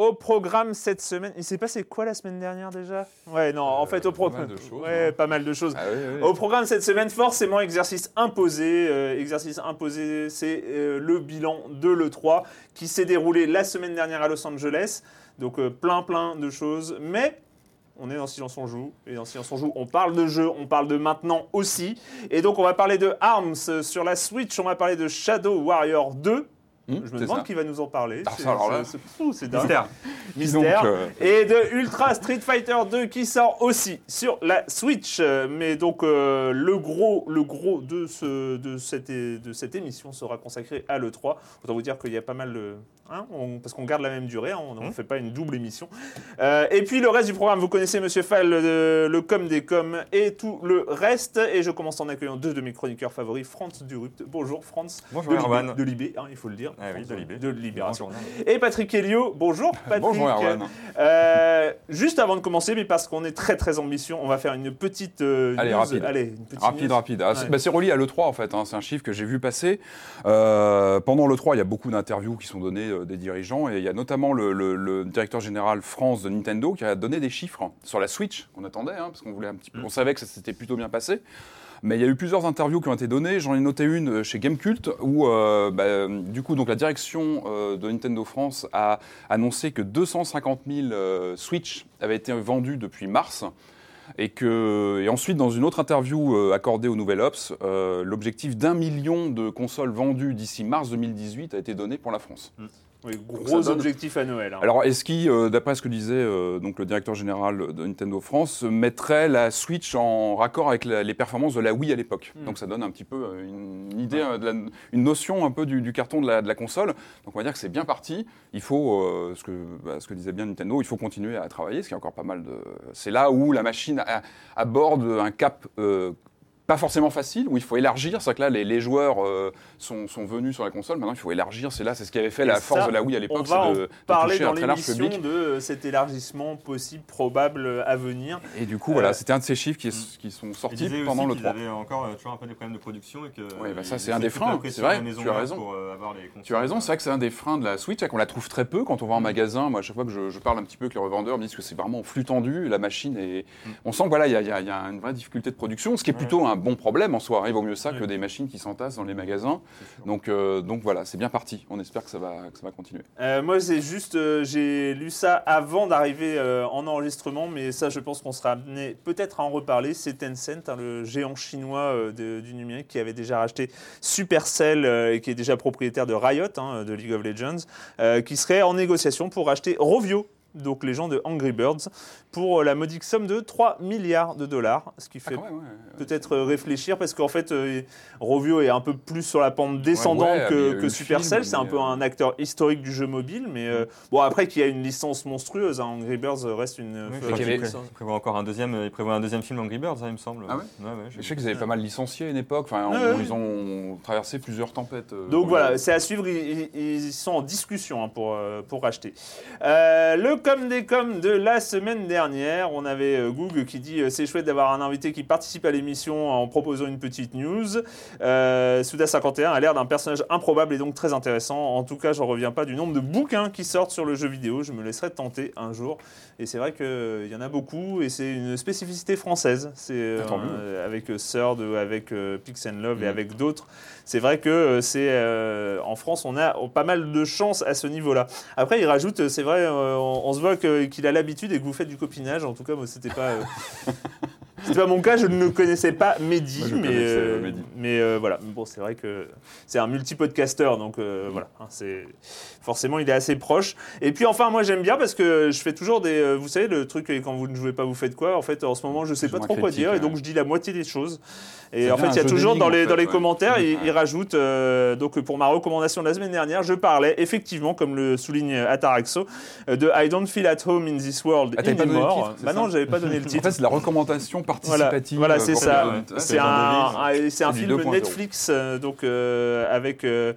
Au programme cette semaine, il s'est passé quoi la semaine dernière déjà? Ouais, non, en fait au programme, de choses, ouais, hein. pas mal de choses. Ah oui, oui. Au programme cette semaine, forcément, exercice imposé. Euh, exercice imposé, c'est euh, le bilan de l'E3 qui s'est déroulé la semaine dernière à Los Angeles. Donc euh, plein, plein de choses. Mais on est dans Silence on joue. Et dans Silence on joue, on parle de jeux, on parle de maintenant aussi. Et donc on va parler de ARMS euh, sur la Switch, on va parler de Shadow Warrior 2. Hum, Je me demande ça. qui va nous en parler. Ah, C'est- dingue. Mystère. Mystère. Donc, euh, Et de Ultra Street Fighter 2 qui sort aussi sur la Switch. Euh, Mais donc euh, le gros, le gros de, ce, de, cette, é- de cette émission sera consacré à l'E3. Autant vous dire qu'il y a pas mal de... hein, on- parce qu'on garde la même durée, hein, on ne fait pas une double émission. Euh, et puis le reste du programme, vous connaissez Monsieur Fall, le, le com des coms et tout le reste. Et je commence en accueillant deux de mes chroniqueurs favoris, Franz Durupt. Bonjour Franz. Bonjour, de Libé, hein, il faut le dire. Ah oui, de Libé. De Libération. Et Patrick Helio, bonjour Patrick. Bonjour, Erwan. Euh, juste avant de commencer, mais parce qu'on est très très ambitieux, on va faire une petite euh, Allez, news. rapide. Allez, une petite Rapide, news. rapide. Ah, c'est Ouais. bah, c'est relié à l'E3 en fait, hein. c'est un chiffre que j'ai vu passer. Euh, pendant l'E3, il y a beaucoup d'interviews qui sont données euh, des dirigeants et il y a notamment le, le- le directeur général France de Nintendo qui a donné des chiffres sur la Switch qu'on attendait, hein, parce qu'on voulait un petit peu, on savait que ça s'était plutôt bien passé. Mais il y a eu plusieurs interviews qui ont été données. J'en ai noté une euh, chez Gamecult où, euh, bah, du coup, donc la direction euh, de Nintendo France a annoncé que 250 000 euh, Switch avaient été vendus depuis mars. Et, que, et ensuite, dans une autre interview euh, accordée au Nouvel Ops, euh, l'objectif d'un million de consoles vendues d'ici mars 2018 a été donné pour la France. Oui, gros donne- objectif à Noël. hein. Alors, est-ce qui, euh, d'après ce que disait euh, donc le directeur général de Nintendo France, mettrait la Switch en raccord avec la- les performances de la Wii à l'époque? Hmm. Donc ça donne un petit peu euh, une, une idée, de la- une notion un peu du, du carton de la, de la console. Donc on va dire que c'est bien parti. Il faut, euh, ce, que, bah, ce que disait bien Nintendo, il faut continuer à travailler, ce qui est encore pas mal de... C'est là où la machine a- aborde un cap... pas forcément facile, où il faut élargir. C'est que là, les, les joueurs euh, sont, sont venus sur la console. Maintenant, il faut élargir. C'est là, c'est ce qui avait fait Et la force ça, de la Wii à l'époque, c'est de, de parler toucher dans un très large l'émission public. de euh, cet élargissement possible, probable euh, à venir. Et du coup, Euh, voilà, c'était un de ces chiffres qui, est- qui sont sortis pendant aussi le qu'ils 3. avaient encore euh, toujours un peu des problèmes de production et que. Ouais, bah ça, ils c'est un des freins, c'est vrai, tu as raison. Pour, euh, avoir les. Tu as raison, c'est vrai que c'est un des freins de la Switch, qu'on la trouve très peu quand on va Mm. en magasin. Moi, à chaque fois que je, je parle un petit peu avec les revendeurs, ils me disent que c'est vraiment en flux tendu, la machine est... Mm. On sent que voilà, il y, y y a une vraie difficulté de production, ce qui est plutôt un bon problème en soi. Il vaut mieux ça que des machines qui s'entassent dans les magasins. Euh, donc voilà, c'est bien parti. On espère que ça va, continuer. Euh, moi, c'est juste, euh, j'ai lu ça avant d'arriver en enregistrement, mais ça, je pense qu'on sera amené peut-être à en reparler. C'est Tencent, hein, le géant chinois de- du numérique, qui avait déjà racheté Supercell et qui est déjà propriétaire de Riot, hein, de League of Legends, qui serait en négociation pour racheter Rovio. Donc les gens de Angry Birds, pour la modique somme de 3 milliards de dollars, ce qui Ah, fait ouais. peut-être euh, réfléchir parce qu'en fait euh, Rovio est un peu plus sur la pente descendante ouais, que, Supercell, c'est un peu euh, un acteur historique du jeu mobile, mais euh, bon après qu'il y a une licence monstrueuse, hein, Angry Birds reste une Oui, euh, avait- pré- il prévoit encore un deuxième, il prévoit un deuxième film Angry Birds, hein, il me semble. Ah Je sais qu'ils avaient pas mal licencié à une époque. Enfin, Ouais, on- ouais. ils ont traversé plusieurs tempêtes. euh, Donc voilà, c'est à suivre, ils, ils- ils sont en discussion hein, pour, euh, pour racheter. Euh, le com des com de la semaine dernière, on avait euh, Goog qui dit euh, c'est chouette d'avoir un invité qui participe à l'émission en proposant une petite news. Euh, Souda51 a l'air d'un personnage improbable et donc très intéressant. En tout cas, j'en reviens pas du nombre de bouquins qui sortent sur le jeu vidéo. Je me laisserai tenter un jour. Et c'est vrai qu'il y en a beaucoup et c'est une spécificité française. C'est euh, mieux. euh, avec euh, euh, avec euh, Pix and Love et Mm. avec d'autres. C'est vrai que c'est euh, en France, on a pas mal de chance à ce niveau-là. Après, il rajoute, c'est vrai, on, on se voit qu'il a l'habitude et que vous faites du copinage. En tout cas, moi, c'était pas. C'était pas mon cas, je ne connaissais pas Mehdi, Moi, mais, euh, euh, Mehdi. mais euh, voilà. Bon, c'est vrai que c'est un multi-podcasteur, donc euh, voilà. hein, c'est forcément il est assez proche. Et puis enfin, moi j'aime bien parce que je fais toujours des, vous savez, le truc quand vous ne jouez pas, vous faites quoi? En fait, en ce moment, je sais Plus pas trop quoi dire, et donc je dis la moitié des choses. Et en fait, il y a toujours dans les d'énigmes, en dans les fait, ouais. commentaires, il, Ouais. il rajoute euh, donc pour ma recommandation de la semaine dernière, je parlais effectivement, comme le souligne Ataraxo, de I don't feel at home in this world Ah, anymore. titre, bah non, j'avais pas donné le En titre. fait, c'est la recommandation participative. voilà euh, c'est ça. ouais, C'est un, un- film 2.0. Netflix euh, donc euh, avec euh,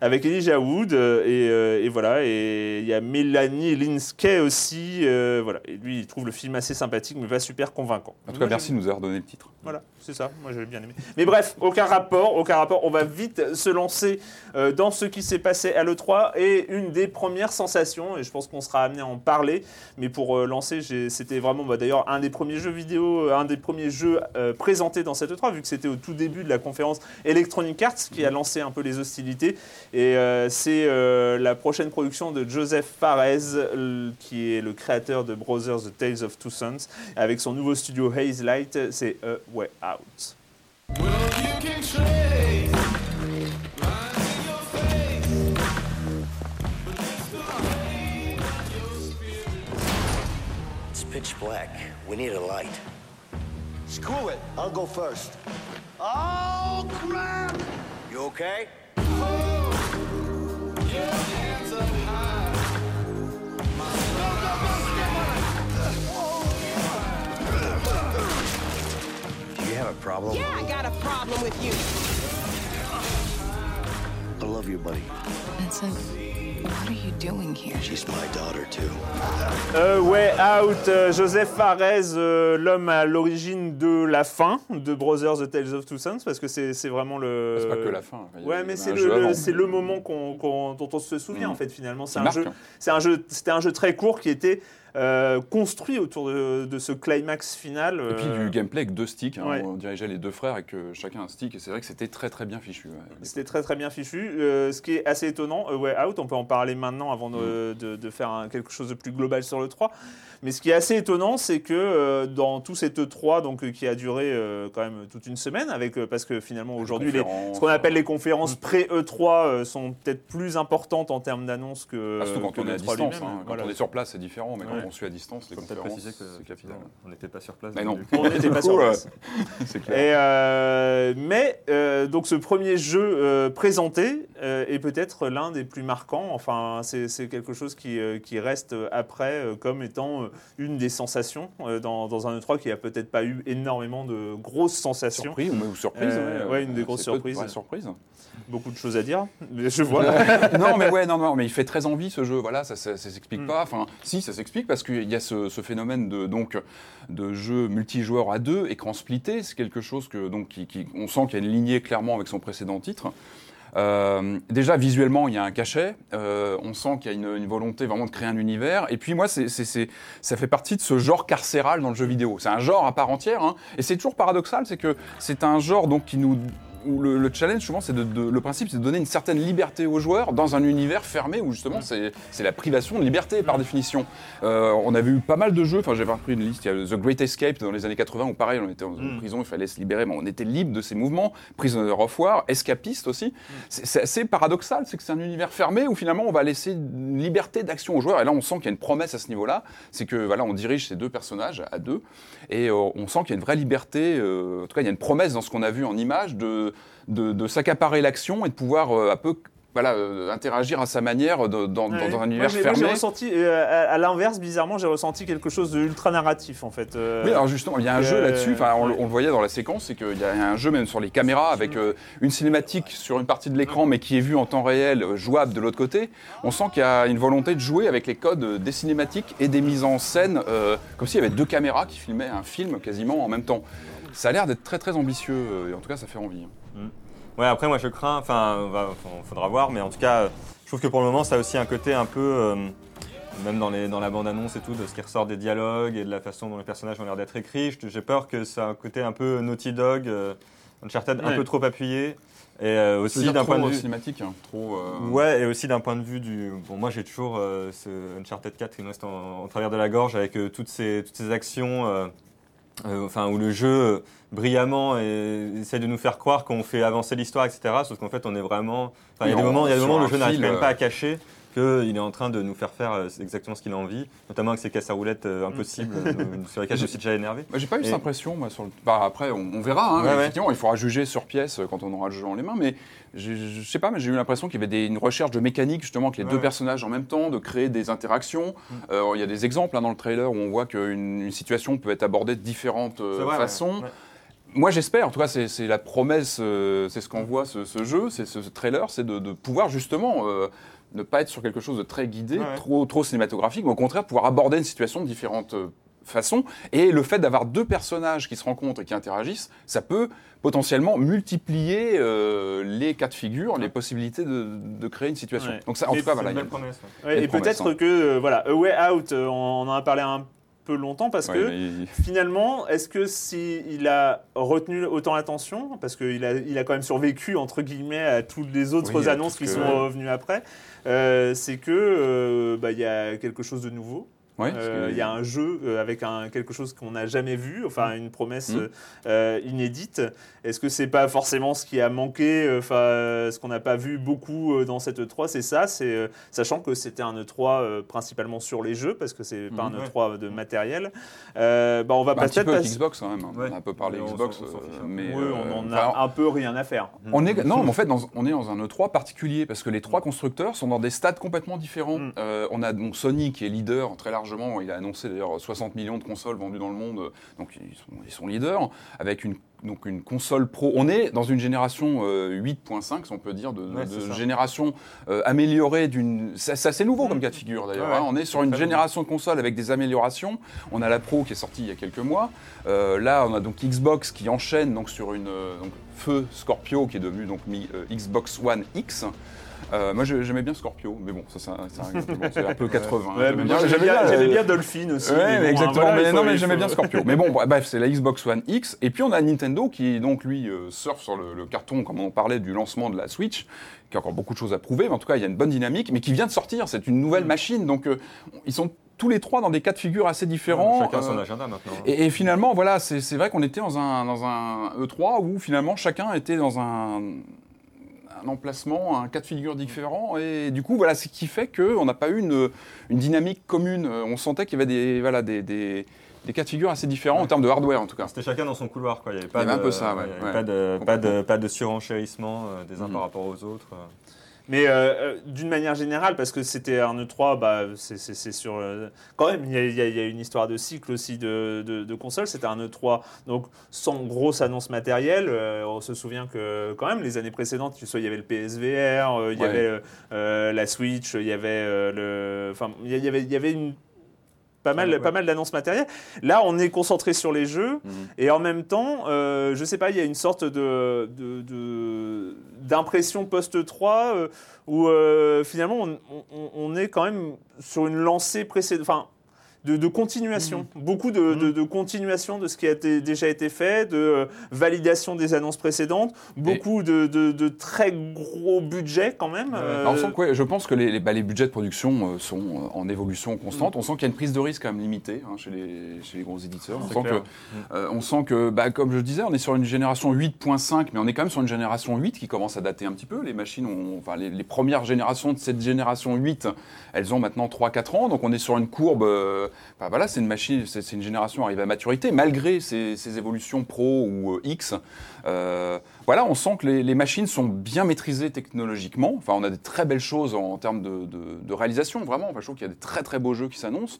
avec Elijah Wood euh, et, euh, et voilà et il y a Mélanie Linsky aussi euh, voilà et lui il trouve le film assez sympathique mais pas super convaincant. En tout Moi, cas, merci de nous avoir donné le titre. voilà, c'est ça. Moi, j'avais bien aimé. Mais bref, aucun rapport, aucun rapport. On va vite se lancer euh, dans ce qui s'est passé à l'E3 et une des premières sensations, et je pense qu'on sera amené à en parler. Mais pour euh, lancer, c'était vraiment bah, d'ailleurs un des premiers jeux vidéo, un des premiers jeux euh, présentés dans cette E3, vu que c'était au tout début de la conférence Electronic Arts qui a lancé un peu les hostilités. Et euh, c'est euh, la prochaine production de Joseph Fares, l- qui est le créateur de Brothers The Tales of Two Sons, avec son nouveau studio Haze Light, c'est A Way Out. It's pitch black. We need a light. Screw it. I'll go first. Oh, crap! You okay? A problem? Yeah, I got a problem with you. I love you, buddy. Vincent, what are you doing here? She's my daughter, too. A Way Out, euh, Joseph Fares, euh, l'homme à l'origine de la fin de Brothers The Tales of Two Sons, parce que c'est c'est vraiment le. C'est pas que la fin. Il y a- Ouais, il y mais a c'est un le, jeu le- avant. c'est le moment qu'on- qu'on- dont on se souvient Mm. en fait finalement. C'est Qui un marque, jeu, hein. c'est un jeu, c'était un jeu très court qui était euh, construit autour de, de ce climax final. Et puis euh, du gameplay avec deux sticks. hein. Ouais. On dirigeait les deux frères avec euh, chacun un stick. Et c'est vrai que c'était très très bien fichu. ouais. C'était très très bien fichu. Euh, ce qui est assez étonnant, Way Out, on peut en parler maintenant avant de, Mm. de- de faire un- quelque chose de plus global sur le 3. Mais ce qui est assez étonnant, c'est que euh, dans tout cet E3, donc, euh, qui a duré euh, quand même toute une semaine, avec, euh, parce que finalement aujourd'hui, ce qu'on appelle les conférences Mm. pré-E3 euh, sont peut-être plus importantes en termes d'annonces que, Ah, surtout quand que on est à l'E3 distance. hein. Quand Voilà. on est sur place, c'est différent. Mais Ouais. Suit à distance, les conférences, préciser que c'est capital. on n'était pas sur place. Mais donc, non. du coup, On n'était pas Du sur coup, place. C'est clair. Et euh, mais euh, donc ce premier jeu euh, présenté euh, est peut-être l'un des plus marquants. Enfin, c'est c'est quelque chose qui, euh, qui reste après euh, comme étant euh, une des sensations euh, dans, dans un E3 qui a peut-être pas eu énormément de grosses sensations. Surprise ou ou surprise. Euh, ouais, une des grosses de surprises. vraies surprises. Beaucoup de choses à dire. Mais je vois. non, mais ouais, non, non, mais il fait très envie ce jeu. Voilà, ça, ça, ça s'explique Mm. pas. Enfin, si, ça s'explique parce qu'il y a ce, phénomène de donc de jeu multijoueur à deux, écran splitté. C'est quelque chose que donc on sent qu'il y a une lignée clairement avec son précédent titre. Euh, déjà visuellement, il y a un cachet. Euh, on sent qu'il y a une, volonté vraiment de créer un univers. Et puis moi, ça fait partie de ce genre carcéral dans le jeu vidéo. C'est un genre à part entière. hein. Et c'est toujours paradoxal, c'est que c'est un genre donc qui nous où le, le challenge souvent c'est de, de- le principe c'est de donner une certaine liberté aux joueurs dans un univers fermé où justement c'est la privation de liberté par définition. Euh, on avait eu pas mal de jeux, enfin j'avais repris une liste, il y a The Great Escape dans les années 80 où pareil on était dans une prison, il fallait se libérer, mais on était libre de ses mouvements, Prisoner of War, escapiste aussi. C'est c'est assez paradoxal, c'est que c'est un univers fermé où finalement on va laisser une liberté d'action aux joueurs. Et là on sent qu'il y a une promesse à ce niveau-là, c'est que voilà on dirige ces deux personnages à deux. Et euh, on sent qu'il y a une vraie liberté, euh, en tout cas il y a une promesse dans ce qu'on a vu en image de, de, de s'accaparer l'action et de pouvoir euh, un peu voilà, euh, interagir à sa manière de- dans, Ouais. dans un Moi, univers moi, fermé. j'ai ressenti, euh, à, à l'inverse, bizarrement, j'ai ressenti quelque chose de ultra narratif en fait. Euh, Oui, alors justement, il y a un euh, jeu là-dessus, enfin, on, le- ouais. on le voyait dans la séquence, c'est qu'il y a un jeu même sur les caméras avec euh, une cinématique sur une partie de l'écran, mais qui est vue en temps réel, euh, jouable de l'autre côté. On sent qu'il y a une volonté de jouer avec les codes euh, des cinématiques et des mises en scène, euh, comme s'il y avait deux caméras qui filmaient un film quasiment en même temps. Ça a l'air d'être très très ambitieux, euh, et en tout cas ça fait envie. Ouais, après, moi, je crains, enfin, faudra voir, mais en tout cas, euh, je trouve que pour le moment, ça a aussi un côté un peu, euh, même dans, les, dans la bande-annonce et tout, de ce qui ressort des dialogues et de la façon dont les personnages ont l'air d'être écrits. J'ai peur que ça a un côté un peu Naughty Dog, euh, Uncharted, un peu trop appuyé. Et euh, aussi d'un point de vue. cinématique, hein, trop. euh, Ouais, et aussi d'un point de vue du. Bon, moi j'ai toujours euh, ce Uncharted 4 qui me reste en, en travers de la gorge avec euh, toutes, ces, toutes ces actions, euh, euh, enfin, où le jeu euh, brillamment et, essaie de nous faire croire qu'on fait avancer l'histoire, etc. Sauf qu'en fait, on est vraiment. Enfin, il y a des moments, il y a des sur moments où le jeu n'arrive même pas euh, à cacher qu'il est en train de nous faire faire euh, exactement ce qu'il a envie, notamment avec ces casses à roulettes euh, impossibles euh, sur lesquelles je me suis déjà énervé. J'ai pas eu Et- cette impression, moi, sur le... bah, après, on, on verra, hein, Ouais, ouais. effectivement, il faudra juger sur pièce quand on aura le jeu dans les mains, mais je, sais pas, mais j'ai eu l'impression qu'il y avait des- une recherche de mécanique, justement, avec les Ouais, deux personnages en même temps, de créer des interactions. Euh, Il y a des exemples hein, dans le trailer où on voit qu'une une situation peut être abordée de différentes façons. Moi, j'espère, en tout cas, c'est la promesse, euh, c'est ce qu'on voit, ce, ce jeu, c'est ce, ce trailer, c'est de, de pouvoir justement euh, ne pas être sur quelque chose de très guidé, Ouais, trop, trop cinématographique, mais au contraire pouvoir aborder une situation de différentes euh, façons. Et le fait d'avoir deux personnages qui se rencontrent et qui interagissent, ça peut potentiellement multiplier euh, les cas de figure, les possibilités de, de créer une situation. Ouais. Donc ça, en tout cas, C'est voilà. une belle promesse. ouais. Ouais, Belle et peut-être hein. que euh, voilà, A Way Out, euh, on en a parlé un peu longtemps parce Ouais, que il- finalement, est-ce que si il a retenu autant l'attention, parce qu'il a, il a quand même survécu entre guillemets à toutes les autres Oui, annonces qui que- sont revenues après, euh, c'est que euh, bah, il y a quelque chose de nouveau. Ouais, Euh, que- Il y a un jeu euh, avec un, quelque chose qu'on n'a jamais vu, enfin une promesse Mm. euh, inédite. Est-ce que c'est pas forcément ce qui a manqué, enfin euh, ce qu'on n'a pas vu beaucoup dans cette E3, c'est ça, c'est sachant que c'était un E3 euh, principalement sur les jeux parce que c'est pas Mhm. un E3 de matériel. Euh, bah, on va Bah, un pas petit peu avec passer- Xbox quand même. hein. Ouais. On a un peu parlé on Xbox, on un mais Oui, euh, on en enfin, a un peu rien à faire. On est, non, mais en fait, dans- on est dans un E3 particulier parce que les trois constructeurs sont dans des stades complètement différents. Mm. Euh, on a donc Sony qui est leader très largement. Il a annoncé d'ailleurs 60 millions de consoles vendues dans le monde, euh, donc ils sont, ils sont leaders avec une donc une console pro. On est dans une génération euh, 8.5, si on peut dire, de, Ouais, génération euh, améliorée d'une. C'est assez nouveau comme cas de figure d'ailleurs. Ouais, hein. On est sur une génération de consoles avec des améliorations. On a la Pro qui est sortie il y a quelques mois. Euh, là, on a donc Xbox qui enchaîne donc sur une euh, donc, feu Scorpio qui est devenu donc mi- euh, Xbox One X. Euh, moi, j'aimais bien Scorpio, mais bon, ça, c'est un peu 80. hein. Ouais, J'aimais mais bien- Dolphin aussi. Ouais, mais mais bon, exactement. voilà, mais non, mais j'aimais bien Scorpio. mais bon, bref, c'est la Xbox One X. Et puis on a Nintendo qui, donc, lui, euh, surfe sur le, le carton, comme on parlait du lancement de la Switch, qui a encore beaucoup de choses à prouver, mais en tout cas, il y a une bonne dynamique, mais qui vient de sortir. C'est une nouvelle machine. Donc, euh, ils sont tous les trois dans des cas de figure assez différents. Chacun son Euh, agenda maintenant. hein. et, et finalement, voilà, c'est c'est vrai qu'on était dans un, dans un E3 où finalement chacun était dans un, un emplacement, un cas de figure différent. Et du coup, voilà, ce qui fait qu'on n'a pas eu une, une dynamique commune. Euh, On sentait qu'il y avait des, voilà, des, des, des cas de figure assez différents en termes de hardware en tout cas. C'était chacun dans son couloir, quoi. Il n'y avait pas de, un peu ça, ouais, il y avait ouais. pas de, pas de, Complètement. pas de surenchérissement euh, des uns Mhm. par rapport aux autres. euh. Mais euh, euh, d'une manière générale, parce que c'était un E3, bah, c'est- sur. euh, quand même, il y, a- y y une histoire de cycle aussi de, de, de consoles. C'était un E3, donc sans grosse annonce matérielle. Euh, on se souvient que, quand même, les années précédentes, il y avait le PSVR, euh, il y Ouais. avait euh, euh, la Switch, il y avait euh, le. Enfin, il y avait, y avait une. Pas mal, Ouais. pas mal d'annonces matérielles. Là, on est concentré sur les jeux. Mhm. Et en même temps, euh, je sais pas, il y a une sorte de, de- de- d'impression post-3 euh, où euh, finalement on, est quand même sur une lancée précédente. De, de continuation, beaucoup de, de, de continuation de ce qui a été- déjà été fait, de euh, validation des annonces précédentes, beaucoup de, très gros budgets quand même. euh, Alors, on sent que, ouais, je pense que les, les- bah, les budgets de production euh, sont euh, en évolution constante. On sent qu'il y a une prise de risque quand même limitée hein, chez, les, chez les gros éditeurs. On sent, que, euh, on sent que, bah, comme je disais, on est sur une génération 8.5, mais on est quand même sur une génération 8 qui commence à dater un petit peu. Les machines, ont, enfin, les, les premières générations de cette génération 8, elles ont maintenant 3-4 ans. Donc on est sur une courbe. Euh, bah, voilà, c'est une machine, c'est une génération arrivée à maturité, malgré ces, évolutions pro ou euh, X. Euh, voilà, on sent que les, machines sont bien maîtrisées technologiquement. Enfin, on a des très belles choses en, termes de, réalisation, vraiment. Je trouve qu'il y a des très très beaux jeux qui s'annoncent.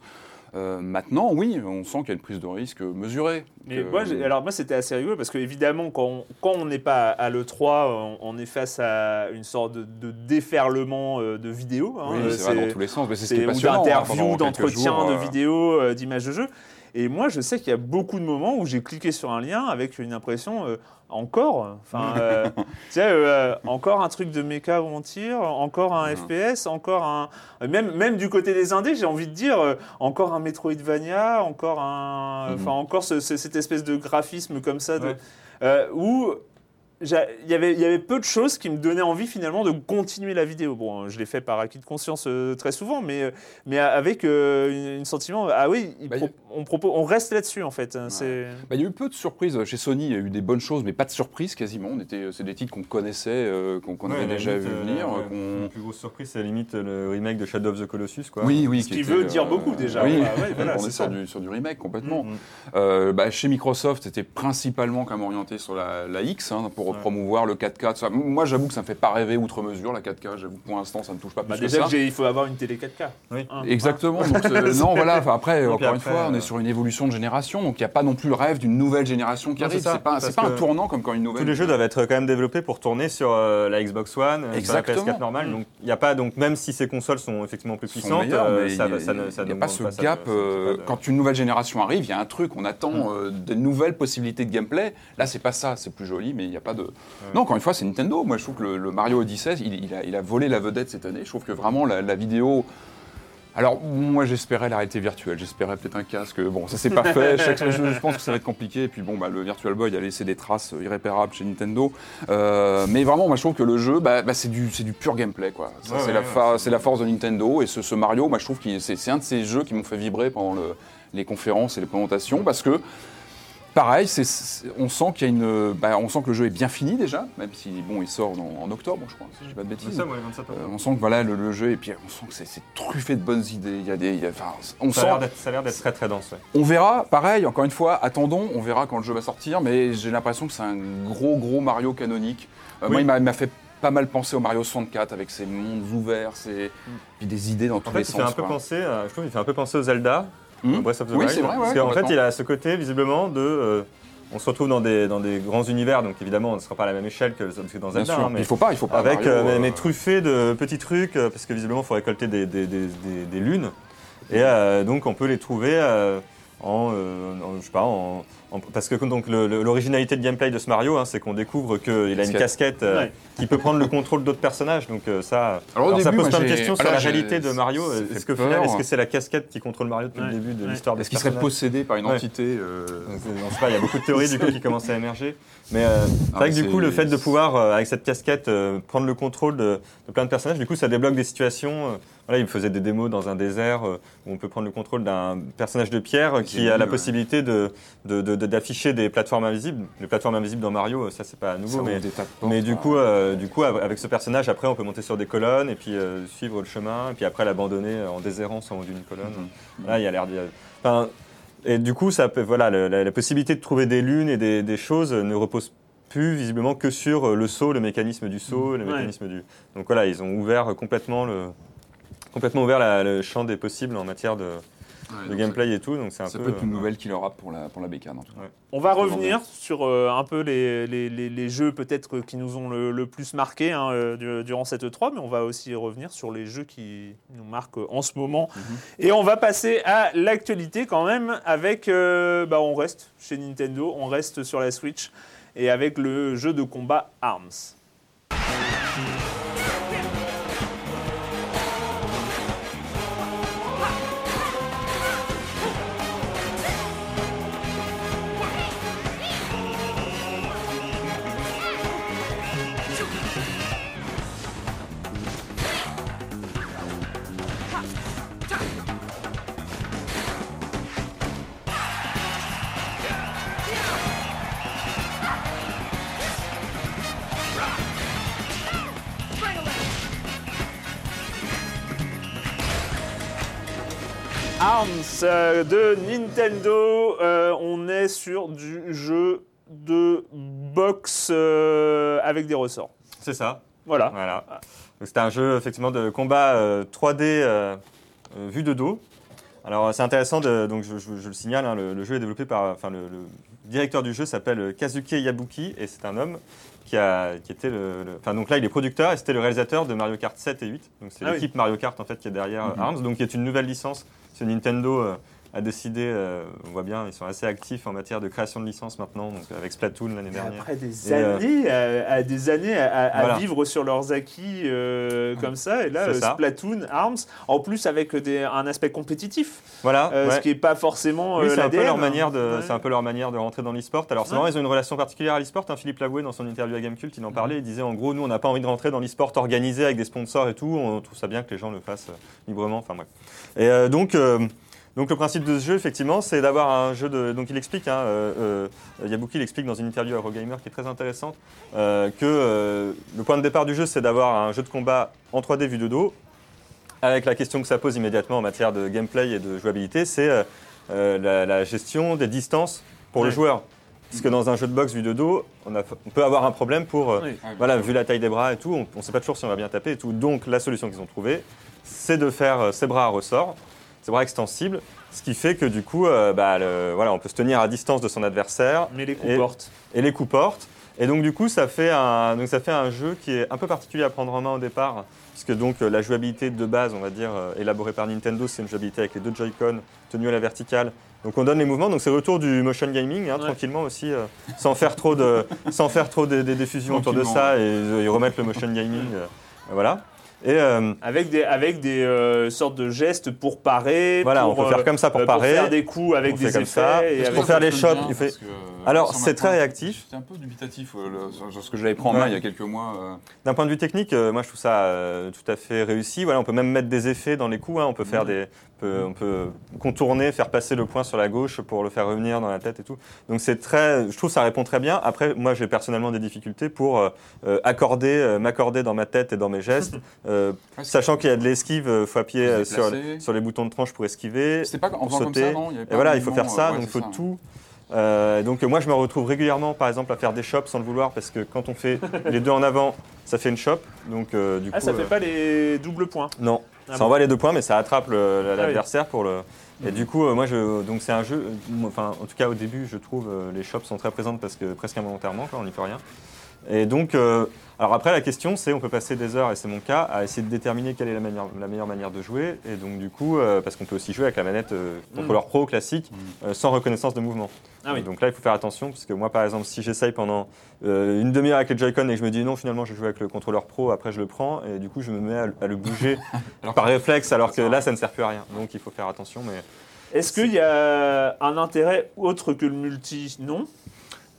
Euh, maintenant, oui, on sent qu'il y a une prise de risque mesurée. Mais Que- moi, alors moi, c'était assez rigolo parce que évidemment, quand on n'est pas à l'E3, on, on est face à une sorte de, de déferlement euh, de vidéos. hein. oui, Euh, c'est dans tous les sens. Mais c'est ce hein, d'interviews, quelques d'entretiens, de euh, vidéos, d'images de jeux. Et moi, je sais qu'il y a beaucoup de moments où j'ai cliqué sur un lien avec une impression euh, encore, enfin, euh, tu sais, euh, encore un truc de méca où on tire, encore un. FPS, encore un, même même du côté des indés, j'ai envie de dire, euh, encore un Metroidvania, encore un, Mhm. enfin, encore ce- ce- cette espèce de graphisme comme ça, de, Ouais. euh, où il y avait il y avait peu de choses qui me donnaient envie finalement de continuer la vidéo. Bon, je l'ai fait par acquis de conscience euh, très souvent, mais euh, mais avec euh, une, une sentiment ah oui, Bah, pro- on propose on reste là-dessus en fait. hein, C'est Bah, il y a eu peu de surprises chez Sony. Il y a eu des bonnes choses, mais pas de surprises quasiment. On était, c'est des titres qu'on connaissait, euh, qu'on Ouais, avait déjà limite, vu euh, venir. ouais, La plus grosse surprise, c'est à la limite le remake de Shadow of the Colossus. Quoi. Oui, oui. Ce qui était, veut dire beaucoup, déjà. Oui, Bah, ouais, voilà, on c'est est sur du, sur du remake complètement. Mhm. Euh, bah, chez Microsoft, c'était principalement quand même orienté sur la, la X hein, pour Ouais. promouvoir le 4K. tout ça. Moi, j'avoue que ça me fait pas rêver outre mesure la 4K. J'avoue pour l'instant, ça me touche pas Bah, plus que déjà que il faut avoir une télé 4K. Oui. Hein. Exactement. donc, euh, non, voilà. enfin, après, encore une fois, on euh, est sur une évolution de génération, donc il n'y a pas non plus le rêve d'une nouvelle génération qui Non, arrive. c'est pas, pas un tournant comme quand une nouvelle. Tous les jeux doivent être quand même développés pour tourner sur euh, la Xbox One, euh, Exactement. sur la PS4 normale. Mm. Donc il y a pas donc même si ces consoles sont effectivement plus puissantes, euh, ça, il n'y ne a, ne pas ce gap. ne euh, Quand une nouvelle génération arrive, il y a un truc, on attend euh, de nouvelles possibilités de gameplay. Là, c'est pas ça, c'est plus joli, mais il n'y a pas de. Non, encore une fois, c'est Nintendo. Moi, je trouve que le, le Mario Odyssey, il, il a, il a volé la vedette cette année. Je trouve que vraiment la, la vidéo. Alors, moi, j'espérais la réalité virtuelle. J'espérais peut-être un casque. Bon, ça, c'est pas fait. Chaque- je, je pense que ça va être compliqué. Et puis, bon, bah, le Virtual Boy a laissé des traces irréparables chez Nintendo. Euh, mais vraiment, moi, je trouve que le jeu, bah, bah, c'est du, pur gameplay, quoi. Ça, Ouais, c'est ouais, la, force de Nintendo. Et ce, ce Mario, moi, je trouve que c'est c'est un de ces jeux qui m'ont fait vibrer pendant le- les conférences et les présentations parce que. Pareil, c'est- c'est- on sent qu'il y a une, bah, on sent que le jeu est bien fini déjà, même si bon, il sort dans- en octobre, je crois, si je dis pas de C'est bêtises. ça, ouais, 27 Euh, on sent que voilà le, le jeu et puis on sent que c'est truffé de bonnes idées. Il y a des, il y a- enfin, on Ça a l'air sent, d'être- ça a l'air d'être très très dense. ouais. on verra. Pareil, encore une fois, attendons, on verra quand le jeu va sortir. Mais j'ai l'impression que c'est un gros gros Mario canonique. Euh, Moi, Oui. il m'a- il m'a fait pas mal penser au Mario 64 avec ses mondes ouverts, ses, puis des idées dans tous les il fait sens. un peu quoi. penser, je trouve, qu'il fait un peu penser au Zelda, Breath of the Oui, Wild. c'est vrai, ouais, Parce qu'en fait, complètement. il a ce côté visiblement de, euh, on se retrouve dans des dans des grands univers, donc évidemment, on ne sera pas à la même échelle que, que dans Bien Zelda, sûr. hein, mais il faut pas, il faut pas. avec Mario, euh, mais, euh, mais truffé de petits trucs euh, parce que visiblement il faut récolter des, des, des- des- des lunes et euh, donc on peut les trouver euh, en, euh, en- je sais pas en, en- parce que donc l'originalité de gameplay de ce Mario hein, c'est qu'on découvre qu'il a une Casquette. casquette euh, Ouais. qui peut prendre le contrôle d'autres personnages donc euh, ça Alors, ça pose plein de questions sur la réalité de Mario est-ce que final, est-ce que c'est la casquette qui contrôle Mario depuis Ouais. le début de Ouais. l'histoire Est-ce ce qu'il serait possédé par une Ouais. entité euh, donc, pas, il y a beaucoup de théories du coup qui commencent à émerger. Mais euh, c'est Ah, vrai que du coup, le fait de pouvoir, euh, avec cette casquette, euh, prendre le contrôle de, de plein de personnages, du coup, ça débloque des situations. Voilà, il me faisait des démos dans un désert euh, où on peut prendre le contrôle d'un personnage de pierre euh, qui a vu, la ouais. possibilité de de- de- de- d'afficher des plateformes invisibles. Les plateformes invisibles dans Mario, euh, ça c'est pas nouveau, mais portes, mais du coup, euh, du coup, av- avec ce personnage, après, on peut monter sur des colonnes et puis euh, suivre le chemin, et puis après l'abandonner en déshérence en haut d'une colonne. Mhm. Là, il y a l'air d'y- Enfin, et du coup, ça peut, voilà, le- la, la possibilité de trouver des lunes et des, des choses ne repose plus visiblement que sur le saut, le mécanisme du saut, le Ouais. mécanisme du. Donc voilà, ils ont ouvert complètement le complètement ouvert la- le champ des possibles en matière de, Ouais, de donc gameplay et tout. Donc c'est un Ça, peu. peut être une euh, nouvelle qu'il aura pour la, pour la bécane en tout cas. On va revenir bien. sur euh, un peu les, les- les- les jeux peut-être qui nous ont le, le plus marqué hein, euh, du- durant cette E3, mais on va aussi revenir sur les jeux qui nous marquent en ce moment. Mhm. Et on va passer à l'actualité quand même avec, euh, bah, on reste chez Nintendo, on reste sur la Switch et avec le jeu de combat Arms. De Nintendo. Euh, on est sur du jeu de boxe euh, avec des ressorts. C'est ça. Voilà. Voilà. C'était un jeu effectivement de combat euh, 3D euh, euh, vu de dos. Alors c'est intéressant, de, donc je, je- je le signale, hein, le, le jeu est développé par, enfin le, le directeur du jeu s'appelle euh, Kazuke Yabuki et c'est un homme qui a, qui était le, le- enfin donc là il est producteur et c'était le réalisateur de Mario Kart 7 et 8. Donc c'est Ah oui. l'équipe Mario Kart en fait qui est derrière euh, Arms, donc qui est une nouvelle licence. Ce Nintendo euh, a décidé, euh, on voit bien, ils sont assez actifs en matière de création de licences maintenant, donc avec Splatoon l'année dernière. Après des Et, euh, années, à, à des années à, à- à Voilà. vivre sur leurs acquis euh, comme ça, et là, ça. Splatoon, Arms, en plus avec des- un aspect compétitif, Voilà. ouais. ce qui n'est pas forcément Oui, c'est un peu leur manière de, hein. c'est un peu leur manière de rentrer dans l'e-sport. Alors c'est Ouais. ils ont une relation particulière à l'e-sport. hein. Philippe Lavoué, dans son interview à Gamecult, il en parlait. Il disait en gros, nous, on n'a pas envie de rentrer dans l'e-sport organisé avec des sponsors et tout. On trouve ça bien que les gens le fassent librement. Enfin bref. Et donc. Donc le principe de ce jeu, effectivement, c'est d'avoir un jeu de... Donc il explique, hein, euh, euh, Yabuki l'explique dans une interview à Eurogamer qui est très intéressante, euh, que euh, le point de départ du jeu, c'est d'avoir un jeu de combat en 3D vu de dos, avec la question que ça pose immédiatement en matière de gameplay et de jouabilité, c'est la, la gestion des distances pour le Ouais. joueur. Parce que dans un jeu de boxe vu de dos, on, a- on peut avoir un problème pour, Oui. voilà, vu la taille des bras et tout, on ne sait pas toujours si on va bien taper et tout. Donc la solution qu'ils ont trouvée, c'est de faire ses bras à ressort, ses bras extensibles, ce qui fait que du coup, euh, bah, le- voilà, on peut se tenir à distance de son adversaire Mais les coups Et- portent. et les coups portent. Et donc du coup, ça fait un, donc ça fait un jeu qui est un peu particulier à prendre en main au départ, puisque donc la jouabilité de base, on va dire, euh, élaborée par Nintendo, c'est une jouabilité avec les deux Joy-Con tenus à la verticale. Donc on donne les mouvements, donc c'est le retour du motion gaming, hein, Ouais. tranquillement aussi, euh, sans faire trop de, sans faire trop des, des diffusions autour de ça et, et remettre le motion gaming, euh, voilà. Et euh, Avec des, avec des euh, sortes de gestes pour parer. voilà, pour, on peut faire comme ça pour euh, parer. faire des coups avec On des comme effets. ça. et Pour faire les bien, il fait- Alors, c'est très réactif. J'étais un peu dubitatif euh, le- sur, ce que j'avais pris en main Ouais. il y a quelques mois. euh. D'un point de vue technique, euh, moi je trouve ça euh, tout à fait réussi. Voilà, on peut même mettre des effets dans les coups. hein. On peut faire des, peut, on peut contourner, faire passer le point sur la gauche pour le faire revenir dans la tête et tout. Donc c'est très, je trouve que ça répond très bien. Après, moi j'ai personnellement des difficultés pour euh, euh, accorder, euh, m'accorder dans ma tête et dans mes gestes, euh, sachant qu'il y a de l'esquive, il faut appuyer sur, sur les boutons de tranche pour esquiver. Pas en pour faisant comme ça, sauter. non? Il y avait Et voilà, il faut faire ça, ouais, donc il faut ça. tout. Euh, donc euh, moi je me retrouve régulièrement par exemple à faire des chops sans le vouloir parce que quand on fait les deux en avant ça fait une chop donc euh, du Ah, coup ça euh, fait pas les doubles points? non, Ah ça bon envoie les deux points, mais ça attrape oui. l'adversaire pour le. Et du coup, euh, moi, je, donc c'est un jeu. euh, Enfin, en tout cas, au début, je trouve euh, les shops sont très présentes parce que presque involontairement, quoi, on n'y peut rien. Et donc, euh, alors après, la question, c'est on peut passer des heures, et c'est mon cas, à essayer de déterminer quelle est la, manière- la meilleure manière de jouer. Et donc, du coup, euh, parce qu'on peut aussi jouer avec la manette euh, contrôleur pro classique, euh, sans reconnaissance de mouvement. Ah oui. Donc là, il faut faire attention, parce que moi, par exemple, si j'essaye pendant euh, une demi-heure avec les Joy-Con et que je me dis non, finalement, je joue avec le contrôleur pro, après je le prends, et du coup, je me mets à, le- à le bouger Alors par réflexe, alors que là, ça ne sert plus à rien. Donc il faut faire attention. Mais Est-ce qu'il y a un intérêt autre que le multi? Non.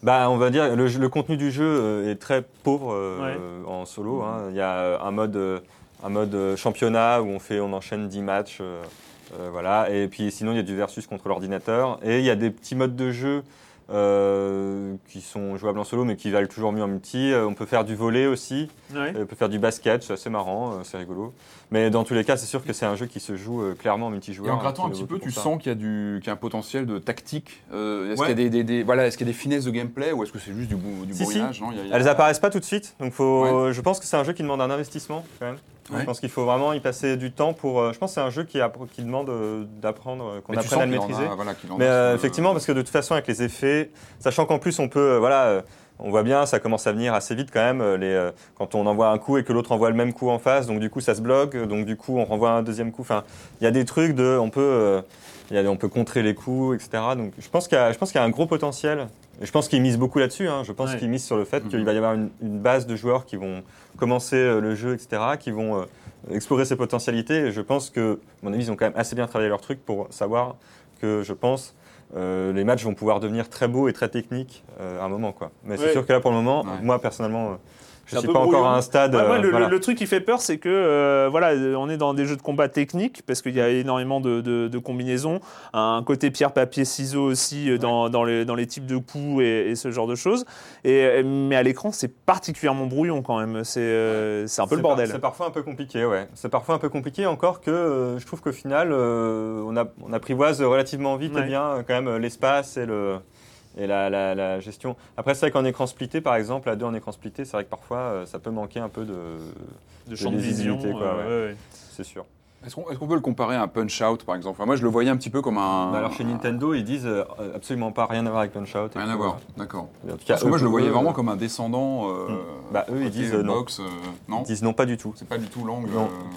Bah, on va dire le, le contenu du jeu euh, est très pauvre euh, en solo. hein. Il y a euh, un mode, un mode championnat où on fait, on enchaîne 10 matchs. euh, voilà. Et puis sinon, il y a du versus contre l'ordinateur. Et il y a des petits modes de jeu euh, qui sont jouables en solo, mais qui valent toujours mieux en multi. Euh, on peut faire du volet aussi. Ouais. Euh, On peut faire du basket, c'est assez marrant, c'est rigolo. Mais dans tous les cas, c'est sûr que c'est un jeu qui se joue clairement en multijoueur. Et en hein, grattant qui un petit peu, tu ça. sens qu'il y, a du- qu'il y a un potentiel de tactique. Euh, est-ce Ouais. qu'il y a des, des- des- voilà, est-ce qu'il y a des finesses de gameplay ou est-ce que c'est juste du, du Si, si. non Il y a- il y a- Elles apparaissent pas tout de suite, donc faut, je pense que c'est un jeu qui demande un investissement quand même. Ouais. Je pense qu'il faut vraiment y passer du temps pour. euh, je pense que c'est un jeu qui, demande euh, d'apprendre, euh, qu'on apprenne à le a- maîtriser. voilà, Mais euh, effectivement, parce que de toute façon, avec les effets, sachant qu'en plus on peut, voilà, on voit bien, ça commence à venir assez vite quand même. Les, euh, quand on envoie un coup et que l'autre envoie le même coup en face, donc du coup ça se bloque, donc du coup on renvoie un deuxième coup. Enfin, il y a des trucs de, on peut, euh, y a on peut contrer les coups, etc. Donc je pense qu'il y a, je pense qu'il y a un gros potentiel. Je pense qu'ils misent beaucoup là-dessus. hein. Je pense Ouais. qu'ils misent sur le fait Mhm. qu'il va y avoir une, une base de joueurs qui vont commencer euh, le jeu, etc., qui vont euh, explorer ses potentialités. Et je pense que, à mon avis, ils ont quand même assez bien travaillé leur truc pour savoir que, je pense, euh, les matchs vont pouvoir devenir très beaux et très techniques euh, à un moment. Quoi. Mais c'est sûr que là, pour le moment, Ouais. moi, personnellement, euh, je suis pas encore à un stade. Ouais, euh, le, voilà. le- le truc qui fait peur, c'est que euh, voilà, euh, on est dans des jeux de combat techniques parce qu'il y a énormément de, de- de combinaisons, un côté pierre papier ciseaux aussi euh, dans, dans les, dans les types de coups et, et ce genre de choses. Et mais à l'écran, c'est particulièrement brouillon quand même. C'est c'est un peu le par- bordel. C'est parfois un peu compliqué, ouais. C'est parfois un peu compliqué, encore que je trouve qu'au final, on, a, on apprivoise relativement vite et bien euh, quand même l'espace et, le, et la, la- la gestion. Après, c'est vrai qu'en écran splitté, par exemple, à deux en écran splitté, c'est vrai que parfois euh, ça peut manquer un peu de. de champ de vision. quoi, euh, ouais, ouais. C'est sûr. Est-ce qu'on peut le comparer à un Punch-Out, par exemple? Enfin, Moi, je le voyais un petit peu comme un. Bah alors chez Nintendo, ils disent euh, absolument pas rien à voir avec Punch-Out. Rien à voir, d'accord. Parce que moi, je le voyais eux, vraiment euh, comme un descendant. euh, Bah, eux, ils disent, euh, non. boxe, euh, non? Ils disent non, pas du tout. C'est pas du tout l'angle.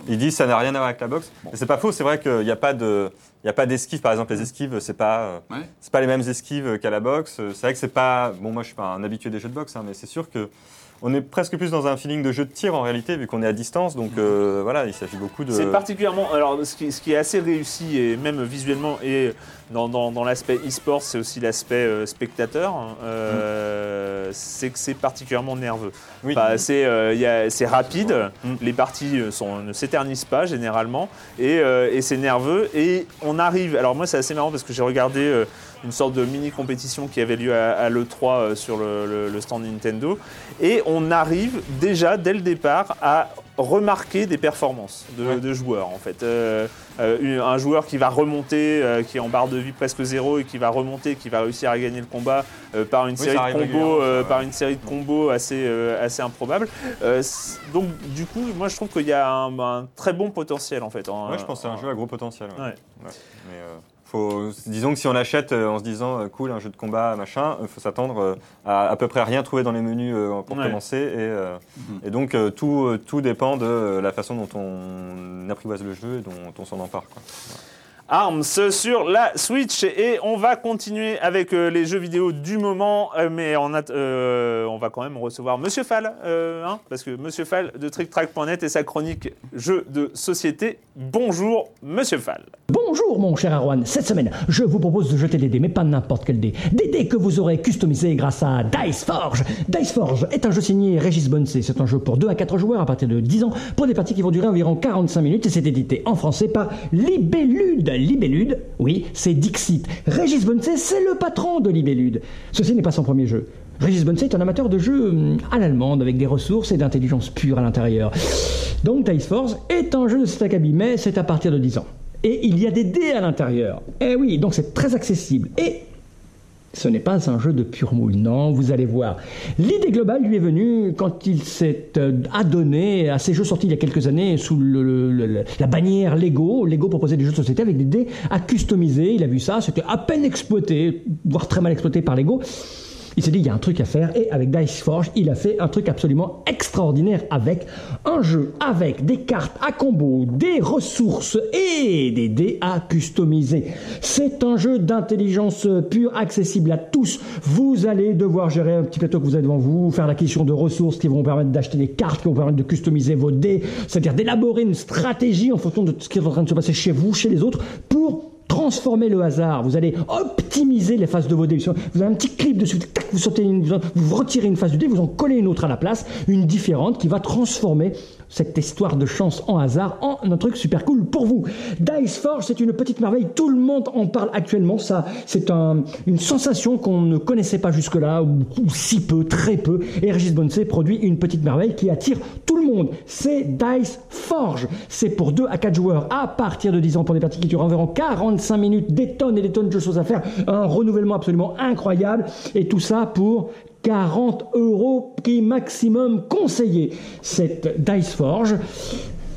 Ils disent ça n'a rien à voir avec la boxe. Bon. C'est pas faux, c'est vrai qu'il n'y a pas de. Il y a pas d'esquive, par exemple, les esquives, c'est pas, Ouais. c'est pas les mêmes esquives qu'à la boxe. C'est vrai que c'est pas. Bon, moi, je suis pas un habitué des jeux de boxe, hein, mais c'est sûr que on est presque plus dans un feeling de jeu de tir en réalité, vu qu'on est à distance. Donc euh, voilà, il s'agit beaucoup de. C'est particulièrement. Alors, ce qui, ce qui est assez réussi, et même visuellement, et dans, dans- dans l'aspect e-sport, c'est aussi l'aspect euh, spectateur, euh, c'est que c'est particulièrement nerveux. Oui. C'est euh, c'est rapide, Mm. les parties sont, ne s'éternisent pas généralement, et, et c'est nerveux. Et on arrive. Alors, moi, c'est assez marrant parce que j'ai regardé une sorte de mini compétition qui avait lieu à, à l'E3 euh, sur le, le- le stand Nintendo, et on arrive déjà dès le départ à remarquer des performances de, Ouais. de joueurs en fait. Euh, euh, un joueur qui va remonter, euh, qui est en barre de vie presque zéro et qui va remonter, qui va réussir à gagner le combat par une Oui, série de combos, régulièrement, ça, par ouais. une série de combos assez assez improbables. C- donc du coup, moi je trouve qu'il y a un, un très bon potentiel en fait. en- Ouais, je pense que c'est un jeu à gros potentiel. ouais. Mais, faut, disons que si on l'achète euh, en se disant euh, cool, un jeu de combat, machin, il faut s'attendre euh, à à peu près rien trouver dans les menus euh, pour Ouais. commencer. Et, euh, Mhm. et donc euh, tout, euh, tout dépend de euh, la façon dont on apprivoise le jeu et dont on s'en empare. Quoi. Arms sur la Switch et on va continuer avec euh, les jeux vidéo du moment, euh, mais euh, on va quand même recevoir Monsieur Fall, hein, parce que Monsieur Fall de TrickTrack.net et sa chronique jeux de société. Bonjour Monsieur Fall. Bonjour mon cher Arwan, cette semaine je vous propose de jeter des dés, mais pas n'importe quel dé. Des dés que vous aurez customisés grâce à Dice Forge. Dice Forge est un jeu signé Régis Bonsey, c'est un jeu pour 2 à 4 joueurs à partir de 10 ans, pour des parties qui vont durer environ 45 minutes et c'est édité en français par Libellude. Libellude, oui, c'est Dixit. Régis Bonsey, c'est le patron de Libellude. Ceci n'est pas son premier jeu. Régis Bonsey est un amateur de jeux hum, à l'allemande avec des ressources et d'intelligence pure à l'intérieur. Donc Dice Force est un jeu de cet acabit, mais c'est à partir de 10 ans. Et il y a des dés à l'intérieur. Eh oui, donc c'est très accessible. Et ce n'est pas un jeu de pur moule, non, vous allez voir. L'idée globale lui est venue quand il s'est euh, adonné à ces jeux sortis il y a quelques années sous la bannière Lego. Lego proposait des jeux de société avec des dés à customiser. Il a vu ça, c'était à peine exploité, voire très mal exploité par Lego. Il s'est dit, il y a un truc à faire, et avec Dice Forge, il a fait un truc absolument extraordinaire avec un jeu avec des cartes à combo, des ressources et des dés à customiser. C'est un jeu d'intelligence pure, accessible à tous. Vous allez devoir gérer un petit plateau que vous avez devant vous, faire l'acquisition de ressources qui vont vous permettre d'acheter des cartes, qui vont vous permettre de customiser vos dés, c'est-à-dire d'élaborer une stratégie en fonction de ce qui est en train de se passer chez vous, chez les autres, pour transformer le hasard, vous allez optimiser les phases de vos dés. Vous avez un petit clip dessus, tac, vous, une- vous retirez une phase du dé, vous en collez une autre à la place, une différente qui va transformer cette histoire de chance en hasard en un truc super cool pour vous. Dice Forge, c'est une petite merveille, tout le monde en parle actuellement, ça, c'est un- une sensation qu'on ne connaissait pas jusque-là, ou, si peu, très peu, et Régis Bonsey produit une petite merveille qui attire tout le monde. C'est Dice Forge. C'est pour 2 à 4 joueurs à partir de 10 ans pour des parties qui durent environ 45 minutes, des tonnes et des tonnes de choses à faire, un renouvellement absolument incroyable, et tout ça pour 40 euros prix maximum conseillé. Cette Dice Forge.